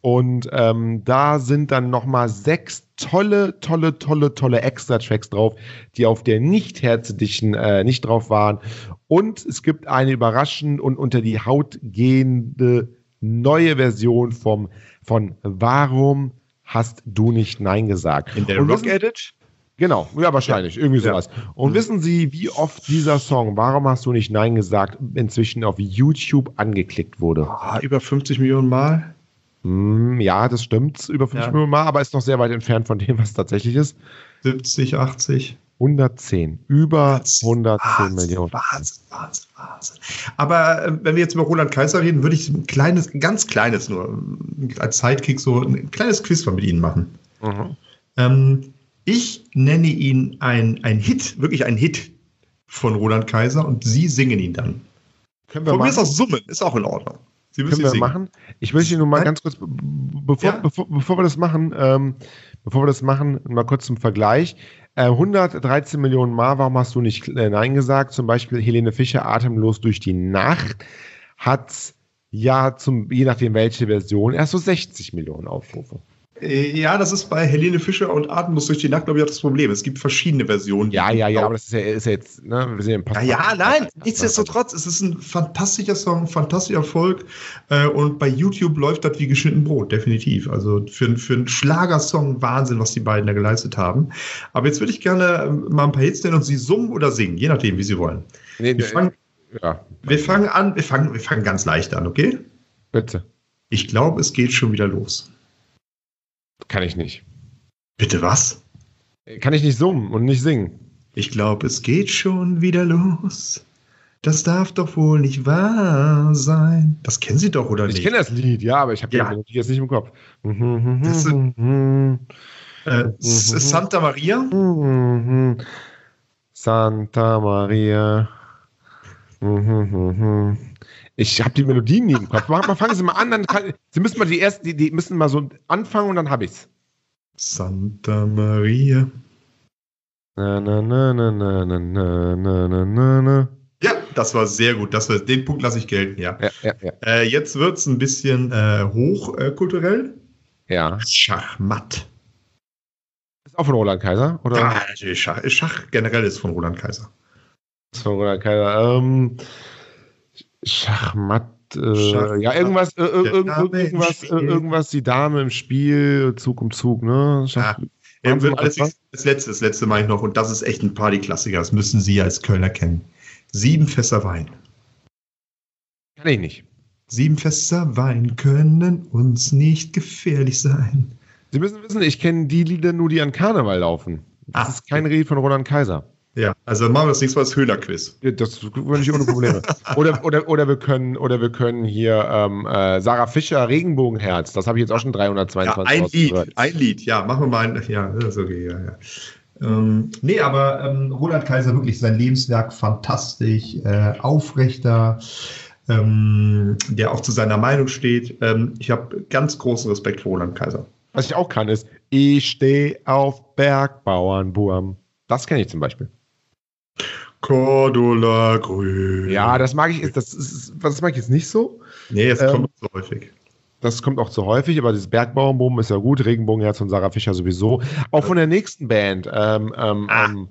Und ähm, da sind dann nochmal sechs tolle, tolle, tolle, tolle Extra-Tracks drauf, die auf der Nicht-Herz-Edition äh, nicht drauf waren. Und es gibt eine überraschend und unter die Haut gehende neue Version vom, von Warum hast du nicht Nein gesagt? In der Und Rock Edit? Genau, ja, wahrscheinlich, irgendwie Ja. sowas. Und Mhm. wissen Sie, wie oft dieser Song, Warum hast du nicht Nein gesagt, inzwischen auf YouTube angeklickt wurde? Ah, über 50 Millionen Mal. Hm, ja, das stimmt, über 50 Ja. Millionen Mal, aber ist noch sehr weit entfernt von dem, was tatsächlich ist. 70, 80. 110, über 110 Wahnsinn, Millionen. Wahnsinn, Wahnsinn, Wahnsinn. Aber äh, wenn wir jetzt über Roland Kaiser reden, würde ich ein kleines, ganz kleines nur, äh, als Sidekick so ein kleines Quiz mal mit Ihnen machen. Mhm. Ähm, ich nenne ihn ein, ein Hit, wirklich ein Hit von Roland Kaiser und Sie singen ihn dann. Können wir Von mir ist auch Summen, ist auch in Ordnung. Sie müssen Können wir singen. machen? Ich möchte nur mal Nein? ganz kurz, be- bevor, Ja. bevor, bevor wir das machen, ähm, bevor wir das machen, mal kurz zum Vergleich. Äh, 113 Millionen Mal, warum hast du nicht äh, Nein gesagt? Zum Beispiel Helene Fischer, Atemlos durch die Nacht, hat ja zum, je nachdem welche Version, erst so 60 Millionen Aufrufe. Äh, Ja, das ist bei Helene Fischer und Atemlos durch die Nacht, glaube ich, auch das Problem. Es gibt verschiedene Versionen. Ja, ja, ja, aber das ist ja, ist ja jetzt, ne, wir sind im Ja, ja, nein, nichtsdestotrotz, es ist ein fantastischer Song, fantastischer Erfolg äh, und bei YouTube läuft das wie geschnitten Brot, definitiv. Also für, für einen Schlagersong Wahnsinn, was die beiden da geleistet haben. Aber jetzt würde ich gerne ähm, mal ein paar Hits nennen und sie summen oder singen, je nachdem, wie sie wollen. Nee, Wir fangen, ja, wir fangen an, wir fangen, wir fangen ganz leicht an, okay? bitte. Ich glaube, es geht schon wieder los. Kann ich nicht. Bitte was? Kann ich nicht summen und nicht singen. Ich glaube, es geht schon wieder los. Das darf doch wohl nicht wahr sein. Das kennen Sie doch, oder Ich nicht? kenne das Lied, ja, aber ich habe Ja. die Melodie jetzt nicht im Kopf. Das Mhm, Äh, ist Santa Maria. Santa Maria. Ich habe die Melodien nie im Kopf. Mal, fangen Sie mal an, dann kann, Sie müssen mal die ersten, die, die müssen mal so anfangen und dann habe ich's. Santa Maria. Na, na, na, na, na, na, na, na, na, na, na. Ja, das war sehr gut. Das war, den Punkt lasse ich gelten, ja. Ja, ja, ja. Äh, jetzt wird es ein bisschen äh, hochkulturell. ja. Schachmatt. Ist auch von Roland Kaiser, oder? Ja, natürlich. Schach, Schach generell ist von Roland Kaiser. Ist von Roland Kaiser. Ähm, Schachmatt. Äh, Schachmatt. Ja, irgendwas, äh, irgendwas, äh, irgendwas, die Dame im Spiel, Zug um Zug, ne? Schach, Ja. Mal alles, das letzte, das letzte mache ich noch und das ist echt ein Partyklassiker. Das müssen Sie als Kölner kennen. Sieben Fässer Wein. Kann ich nicht. Sieben Fässer Wein können uns nicht gefährlich sein. Sie müssen wissen, ich kenne die Lieder nur, die an Karneval laufen. Das Ah. ist kein Lied von Roland Kaiser. Ja, also machen wir das nächste Mal das Höhler-Quiz. Ja, Das würde ich ohne Probleme. oder, oder, oder, wir können, oder wir können hier ähm, äh, Sarah Fischer, Regenbogenherz. Das habe ich jetzt auch schon Ja, 322 ein Lied, ein Lied, ja, machen wir mal ein, ja, das ist okay, ja, ja. Ähm, nee, aber ähm, Roland Kaiser wirklich sein Lebenswerk fantastisch, äh, aufrechter, ähm, der auch zu seiner Meinung steht. Ähm, ich habe ganz großen Respekt vor Roland Kaiser. Was ich auch kann, ist, ich stehe auf Bergbauernburm. Das kenne ich zum Beispiel. Cordula Grün. Ja, das mag ich, das, ist, das mag ich jetzt nicht so. Nee, es Ähm, kommt so häufig. Das kommt auch zu häufig, aber dieses Bergbauernboom ist ja gut. Regenbogenherz und Sarah Fischer sowieso. Auch von der nächsten Band, ähm, ähm, Ah. ähm,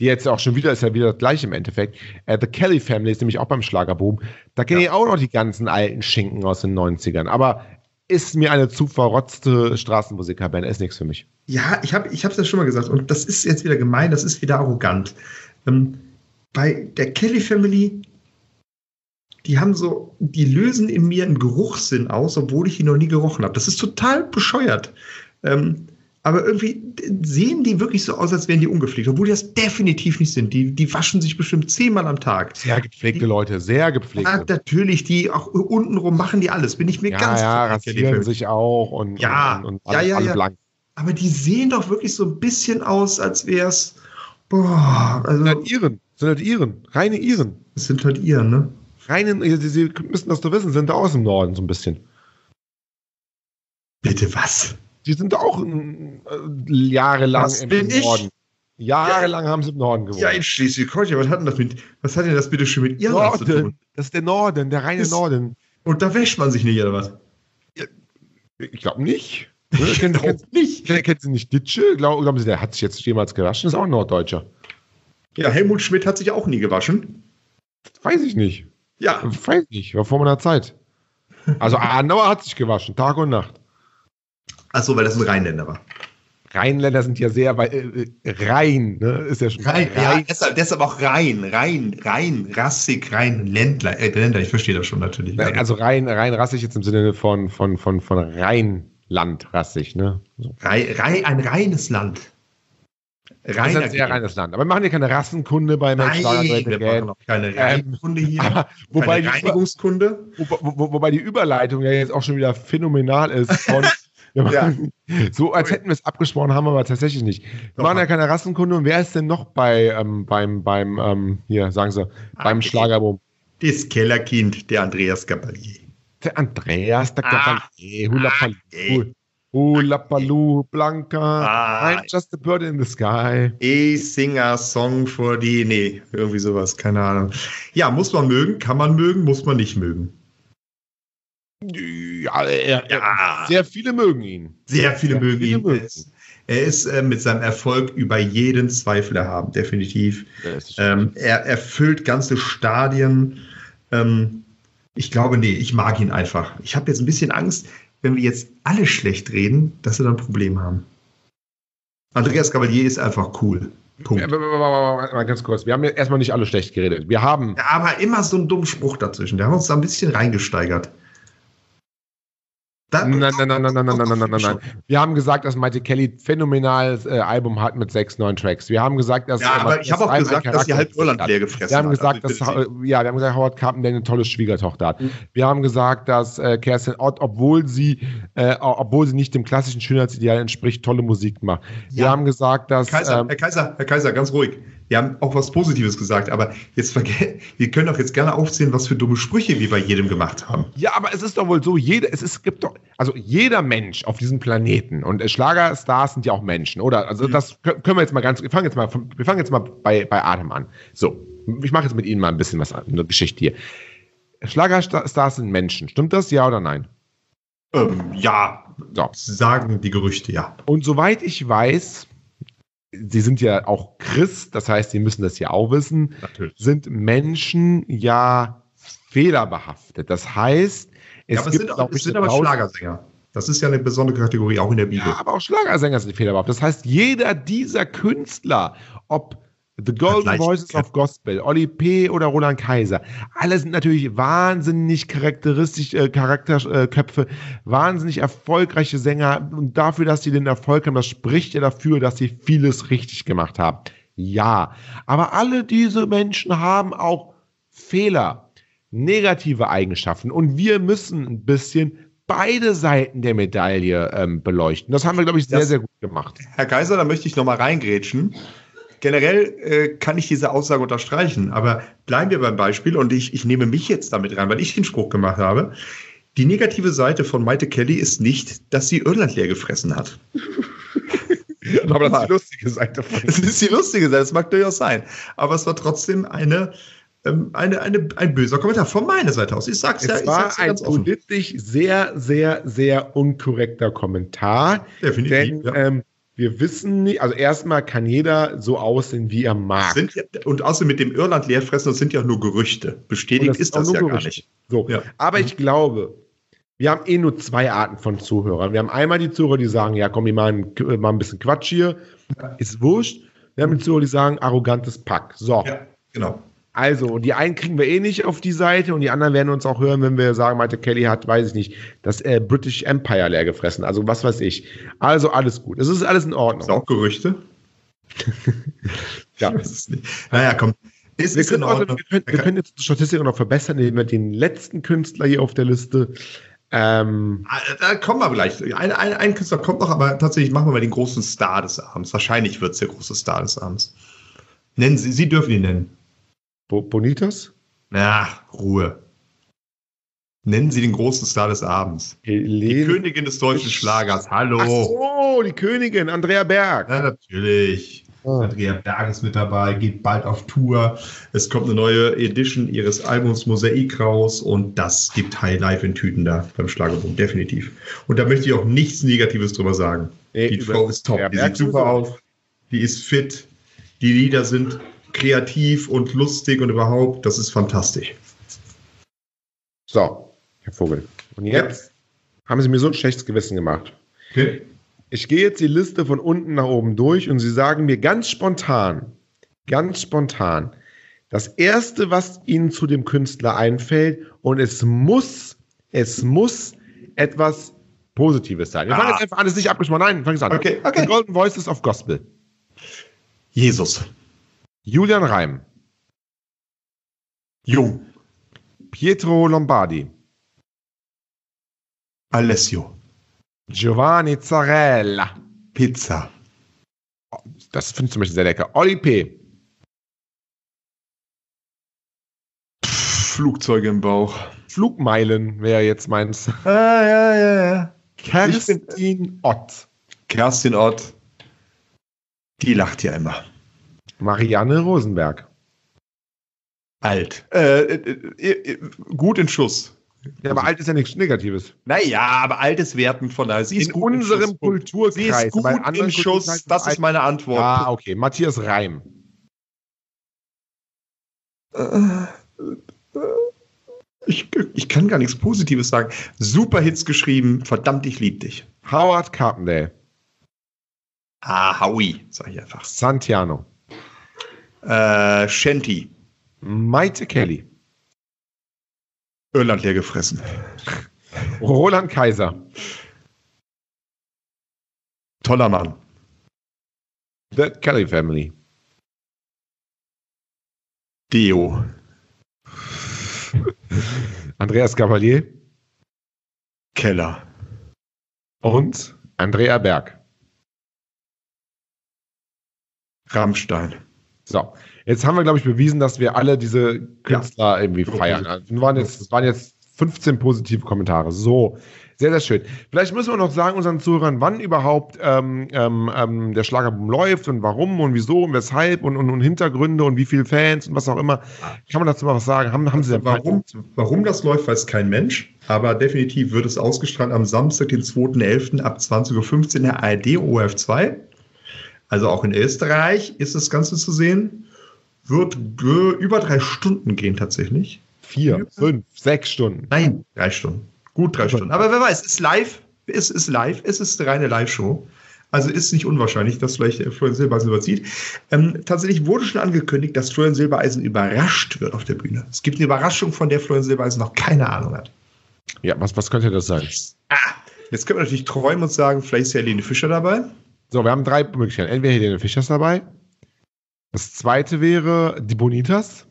die jetzt auch schon wieder, ist ja wieder das gleiche im Endeffekt. Äh, The Kelly Family ist nämlich auch beim Schlagerboom. Da kenne Ja. ich auch noch die ganzen alten Schinken aus den 90ern. Aber ist mir eine zu verrotzte Straßenmusikerband, ist nichts für mich. Ja, ich habe es ich hab's ja schon mal gesagt und das ist jetzt wieder gemein, das ist wieder arrogant. Ähm, bei der Kelly Family die haben so, die lösen in mir einen Geruchssinn aus, obwohl ich ihn noch nie gerochen habe. Das ist total bescheuert. Ähm, aber irgendwie sehen die wirklich so aus, als wären die ungepflegt, obwohl die das definitiv nicht sind. Die, die waschen sich bestimmt zehnmal am Tag. Sehr gepflegte die, Leute, sehr gepflegte. Ja, natürlich, die auch untenrum machen die alles, bin ich mir ja, ganz Ja, rasieren sich auch und, ja, und, und, und ja, alle, ja, alle blank. Aber die sehen doch wirklich so ein bisschen aus, als wäre es. Boah, also. Sind halt Iren, sind halt Iren, reine Iren. Das sind halt Iren, ne? Reinen, sie, sie müssen das doch wissen, sind da aus dem Norden so ein bisschen. Bitte was? Die sind auch äh, jahrelang was im bin Norden. Ich? Jahrelang ja. haben sie im Norden gewohnt. Ja, in Schleswig-Holstein. Was hat denn das mit, was hat denn das bitte schon mit Irland zu tun? Das ist der Norden, der reine das, Norden. Und da wäscht man sich nicht, oder was? Ich glaube nicht. Ne, kennt, kennt, nicht. Kennt Sie nicht Ditsche? Glaub, glauben Sie, der hat sich jetzt jemals gewaschen? Ist auch ein Norddeutscher. Ja, Helmut Schmidt hat sich auch nie gewaschen. Das weiß ich nicht. Ja. Das weiß ich nicht, war vor meiner Zeit. Also Adenauer hat sich gewaschen, Tag und Nacht. Achso, weil das ein Rheinländer war. Rheinländer sind ja sehr äh, rein, ne? Ist ja schon rein. rein. Ja, deshalb, deshalb auch rein, rein, rein, rassig, rein, Ländler, äh, Länder, ich verstehe das schon natürlich. Nein, also rein, rein rassig jetzt im Sinne von, von, von, von Rheinland rassig, ne? So. Rein, rein, ein reines Land. Das ist ein sehr reines Land. Aber wir machen hier keine Rassenkunde bei Mensch Nein, wir machen auch keine Reinkunde ähm, hier. wobei keine Reinigungskunde. Die, wo, wo, wobei die Überleitung ja jetzt auch schon wieder phänomenal ist. Von, ja. So als hätten wir es abgesprochen, haben wir aber tatsächlich nicht. Wir Doch, machen ja keine Rassenkunde. Und wer ist denn noch bei ähm, beim, beim ähm, hier, sagen Sie, beim okay. Schlagerboom? Das Kellerkind, der Andreas Gabalier. Der Andreas, der ah. Hula ah, Hula Paloo, Blanca, ah, I'm just a bird in the sky. Ich sing a song for die, nee, irgendwie sowas, keine Ahnung. Ja, muss man mögen, kann man mögen, muss man nicht mögen. Ja, er, ja. sehr viele mögen ihn. Sehr viele sehr mögen viele ihn. Mögen. Er ist äh, mit seinem Erfolg über jeden Zweifel erhaben, definitiv. Ähm, er erfüllt ganze Stadien. Ähm, ich glaube, nee, ich mag ihn einfach. Ich habe jetzt ein bisschen Angst, wenn wir jetzt alle schlecht reden, dass wir dann ein Problem haben. Andreas Cavalier ist einfach cool. Punkt. Mal ganz kurz. Wir haben ja erstmal nicht alle schlecht geredet. Wir haben. Ja, aber immer so einen dummen Spruch dazwischen. Der hat uns da ein bisschen reingesteigert. Nein, nein, nein, nein, nein, nein, nein, nein, nein, nein. Wir haben gesagt, dass Mighty Kelly phänomenales äh, Album hat mit sechs neuen Tracks. Wir haben gesagt, dass. Ja, aber ich habe auch gesagt, dass sie halt Irland leer gefressen wir haben gesagt, hat. Also dass, ja, wir haben gesagt, Howard Carpenter eine tolle Schwiegertochter hat. Mhm. Wir haben gesagt, dass äh, Kerstin Ott, obwohl sie, äh, obwohl sie nicht dem klassischen Schönheitsideal entspricht, tolle Musik macht. Wir haben gesagt, dass. Kaiser, ähm, Herr Kaiser, Herr Kaiser, ganz ruhig wir haben auch was Positives gesagt, aber jetzt wir können doch jetzt gerne aufzählen, was für dumme Sprüche wir bei jedem gemacht haben. Ja, aber es ist doch wohl so, jeder, es ist, gibt doch, also jeder Mensch auf diesem Planeten und Schlagerstars sind ja auch Menschen, oder? Also das können wir jetzt mal ganz, wir fangen jetzt mal, wir fangen jetzt mal bei, bei Atem an. So, ich mache jetzt mit Ihnen mal ein bisschen was, eine Geschichte hier. Schlagerstars sind Menschen, stimmt das, ja oder nein? Ähm, ja, so. sagen die Gerüchte, ja. Und soweit ich weiß, Sie sind ja auch Christ, das heißt, Sie müssen das ja auch wissen, Natürlich. sind Menschen ja fehlerbehaftet. Das heißt, es, ja, aber gibt, es sind, auch, es sind aber Schlagersänger. Das ist ja eine besondere Kategorie, auch in der Bibel. Ja, aber auch Schlagersänger sind fehlerbehaftet. Das heißt, jeder dieser Künstler, ob The Golden Voices of Gospel, Oli P. oder Roland Kaiser. Alle sind natürlich wahnsinnig charakteristisch, äh, Charakterköpfe, äh, wahnsinnig erfolgreiche Sänger. Und dafür, dass sie den Erfolg haben, das spricht ja dafür, dass sie vieles richtig gemacht haben. Ja. Aber alle diese Menschen haben auch Fehler, negative Eigenschaften. Und wir müssen ein bisschen beide Seiten der Medaille ähm, beleuchten. Das haben wir, glaube ich, sehr, das, sehr gut gemacht. Herr Kaiser, da möchte ich nochmal reingrätschen generell äh, kann ich diese Aussage unterstreichen, aber bleiben wir beim Beispiel und ich, ich nehme mich jetzt damit rein, weil ich den Spruch gemacht habe. Die negative Seite von Maite Kelly ist nicht, dass sie Irland leer gefressen hat. aber das ist die lustige Seite von. Das ist die lustige Seite, das mag durchaus sein. Aber es war trotzdem eine, ähm, eine, eine, ein böser Kommentar von meiner Seite aus. Ich sag's es ja, ich war sag's ein politisch sehr, sehr, sehr unkorrekter Kommentar. Definitiv. Denn, ja. ähm, wir wissen nicht, also erstmal kann jeder so aussehen, wie er mag. Sind, und außerdem mit dem Irland leerfressen, das sind ja nur Gerüchte. Bestätigt das ist das ja Gerüchte. gar nicht. So, ja. aber ich glaube, wir haben eh nur zwei Arten von Zuhörern. Wir haben einmal die Zuhörer, die sagen, ja komm, wir machen mal ein bisschen Quatsch hier, ist wurscht. Wir haben die Zuhörer, die sagen, arrogantes Pack. So. Ja, genau. Also, die einen kriegen wir eh nicht auf die Seite und die anderen werden uns auch hören, wenn wir sagen, Malte Kelly hat, weiß ich nicht, das äh, British Empire leer gefressen. Also, was weiß ich. Also, alles gut. Es ist alles in Ordnung. Ist auch Gerüchte? ja. Ich weiß es nicht. Naja, komm. Es wir, können auch, wir, können, wir können jetzt die Statistik noch verbessern, indem wir den letzten Künstler hier auf der Liste. Ähm, ah, da kommen wir gleich. Ein, ein, ein, Künstler kommt noch, aber tatsächlich machen wir mal den großen Star des Abends. Wahrscheinlich wird es der große Star des Abends. Nennen Sie, Sie dürfen ihn nennen. Bo Bonitas? Na, Ruhe. Nennen Sie den großen Star des Abends. Helene. Die Königin des deutschen Schlagers. Hallo. Ach so, die Königin, Andrea Berg. Ja, natürlich. Oh. Andrea Berg ist mit dabei, geht bald auf Tour. Es kommt eine neue Edition ihres Albums Mosaik raus und das gibt High Life in Tüten da beim Schlagerboom, definitiv. Und da möchte ich auch nichts Negatives drüber sagen. Nee, die Frau ist top, die sieht super auf, die ist fit, die Lieder sind kreativ und lustig und überhaupt, das ist fantastisch. So, Herr Vogel. Und jetzt ja. haben Sie mir so ein schlechtes Gewissen gemacht. Okay. Ich gehe jetzt die Liste von unten nach oben durch und Sie sagen mir ganz spontan, ganz spontan, das erste, was Ihnen zu dem Künstler einfällt und es muss, es muss etwas Positives sein. Wir ah. fangen jetzt einfach an, es ist nicht abgesprochen. Nein, fangen Sie an. Okay, okay. The Golden Voices of Gospel. Jesus. Julian Reim. Jung. Pietro Lombardi. Alessio. Giovanni Zarella. Pizza. Das finde ich zum Beispiel sehr lecker. Oli P. Flugzeuge im Bauch. Flugmeilen wäre jetzt meins. Ah, ja, ja, ja. Kerstin Ott. Kerstin Ott. Die lacht ja immer. Marianne Rosenberg. Alt. Äh, äh, äh, gut in Schuss. Ja, aber alt ist ja nichts Negatives. Naja, aber alt ist wertend von daher. Sie ist in gut unserem in Kulturkreis. Sie ist gut im Schuss. Das ist meine Antwort. Ah, okay. Matthias Reim. Ich, ich kann gar nichts Positives sagen. Super Hits geschrieben. Verdammt, ich lieb dich. Howard Carpendale. Ah, Howie, sag ich einfach. Santiano. Äh, Shanty. Maite Kelly. Irland leer gefressen. Roland Kaiser. Toller Mann. The Kelly Family. Dio. Andreas Cavalier. Keller. Und Andrea Berg. Rammstein. So, jetzt haben wir, glaube ich, bewiesen, dass wir alle diese Künstler ja. irgendwie feiern. Also, waren jetzt, es waren jetzt 15 positive Kommentare. So, sehr, sehr schön. Vielleicht müssen wir noch sagen unseren Zuhörern, wann überhaupt ähm, ähm, ähm, der Schlagerboom läuft und warum und wieso und weshalb und, und, und, Hintergründe und wie viele Fans und was auch immer. Kann man dazu mal was sagen? Haben, haben Sie denn warum, warum das läuft, weiß kein Mensch. Aber definitiv wird es ausgestrahlt am Samstag, den 2.11. ab 20.15 Uhr in der ARD ORF2. Also auch in Österreich ist das Ganze zu sehen. Wird über drei Stunden gehen tatsächlich. Vier, fünf, sechs Stunden. Nein, drei Stunden. Gut drei Stunden. Aber wer weiß, es ist live. Es ist live. Es ist eine reine Live-Show. Also ist nicht unwahrscheinlich, dass vielleicht Florian Silbereisen überzieht. Ähm, tatsächlich wurde schon angekündigt, dass Florian Silbereisen überrascht wird auf der Bühne. Es gibt eine Überraschung, von der Florian Silbereisen noch keine Ahnung hat. Ja, was, was könnte das sein? Ah, jetzt können wir natürlich träumen und sagen, vielleicht ist ja Helene Fischer dabei. So, wir haben drei Möglichkeiten. Entweder Helene Fischer ist dabei. Das zweite wäre die Bonitas.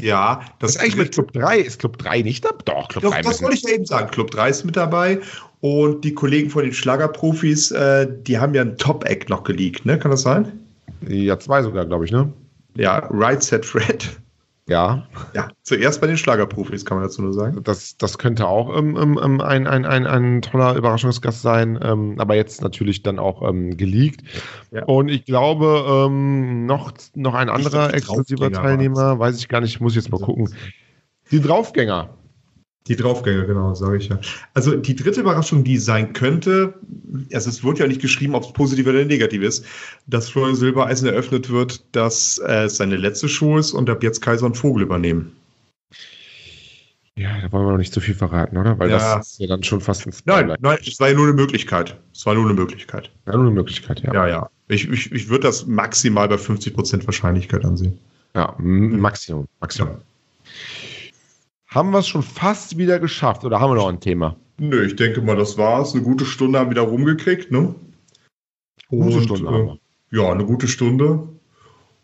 Ja, das, das ist eigentlich mit Club 3. Ist Club 3 nicht dabei? Doch, Club Doch, 3. Das wollte ich ja eben sagen. Club 3 ist mit dabei. Und die Kollegen von den Schlagerprofis, äh, die haben ja einen Top-Act noch geleakt, ne? Kann das sein? Ja, zwei sogar, glaube ich, ne? Ja, Right Set Fred. Ja. Ja, zuerst bei den Schlagerprofis, kann man dazu nur sagen. Das, das könnte auch ähm, ähm, ähm, ein, ein, ein, ein toller Überraschungsgast sein, ähm, aber jetzt natürlich dann auch ähm, geleakt. Ja. Und ich glaube, ähm, noch, noch ein anderer exklusiver Teilnehmer, weiß ich gar nicht, muss ich jetzt mal gucken. Die Draufgänger. Die Draufgänger, genau, sage ich ja. Also die dritte Überraschung, die sein könnte, also es wird ja nicht geschrieben, ob es positiv oder negativ ist, dass Florian Silbereisen eröffnet wird, dass äh, es seine letzte Show ist und ab jetzt Kaiser und Vogel übernehmen. Ja, da wollen wir noch nicht zu viel verraten, oder? Weil ja. das ist ja dann schon fast ein Spoiler. Nein, nein, es war ja nur eine Möglichkeit. Es war nur eine Möglichkeit. Ja, nur eine Möglichkeit, ja. Ja, ja. Ich, ich, ich würde das maximal bei 50% Wahrscheinlichkeit ansehen. Ja, Maximum. Maximum. Ja. Haben wir es schon fast wieder geschafft oder haben wir noch ein Thema? Nö, ich denke mal, das war's. Eine gute Stunde haben wir wieder rumgekriegt, ne? Gute Und, Stunde haben wir. Ja, eine gute Stunde.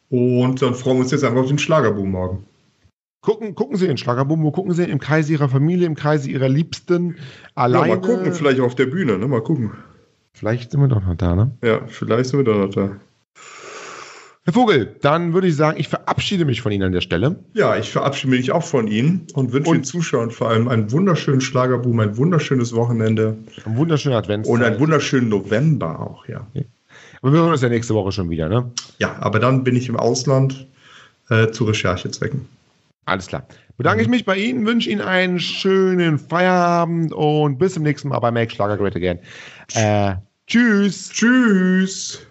Und dann freuen wir uns jetzt einfach auf den Schlagerboom morgen. Gucken, gucken Sie den Schlagerboom, wo gucken Sie im Kreise Ihrer Familie, im Kreise Ihrer Liebsten, alleine. Ja, mal gucken, vielleicht auf der Bühne, ne? Mal gucken. Vielleicht sind wir doch noch da, ne? Ja, vielleicht sind wir doch noch da. Herr Vogel, dann würde ich sagen, ich verabschiede mich von Ihnen an der Stelle. Ja, ich verabschiede mich auch von Ihnen und wünsche und den Zuschauern vor allem einen wunderschönen Schlagerboom, ein wunderschönes Wochenende. Ein wunderschöner Adventszeit. Und einen wunderschönen November auch, ja. Okay. Aber wir hören uns ja nächste Woche schon wieder, ne? Ja, aber dann bin ich im Ausland äh, zu Recherchezwecken. Alles klar. Bedanke ich mich bei Ihnen, wünsche Ihnen einen schönen Feierabend und bis zum nächsten Mal bei Make Schlager Great Again. Äh, tschüss. Tschüss.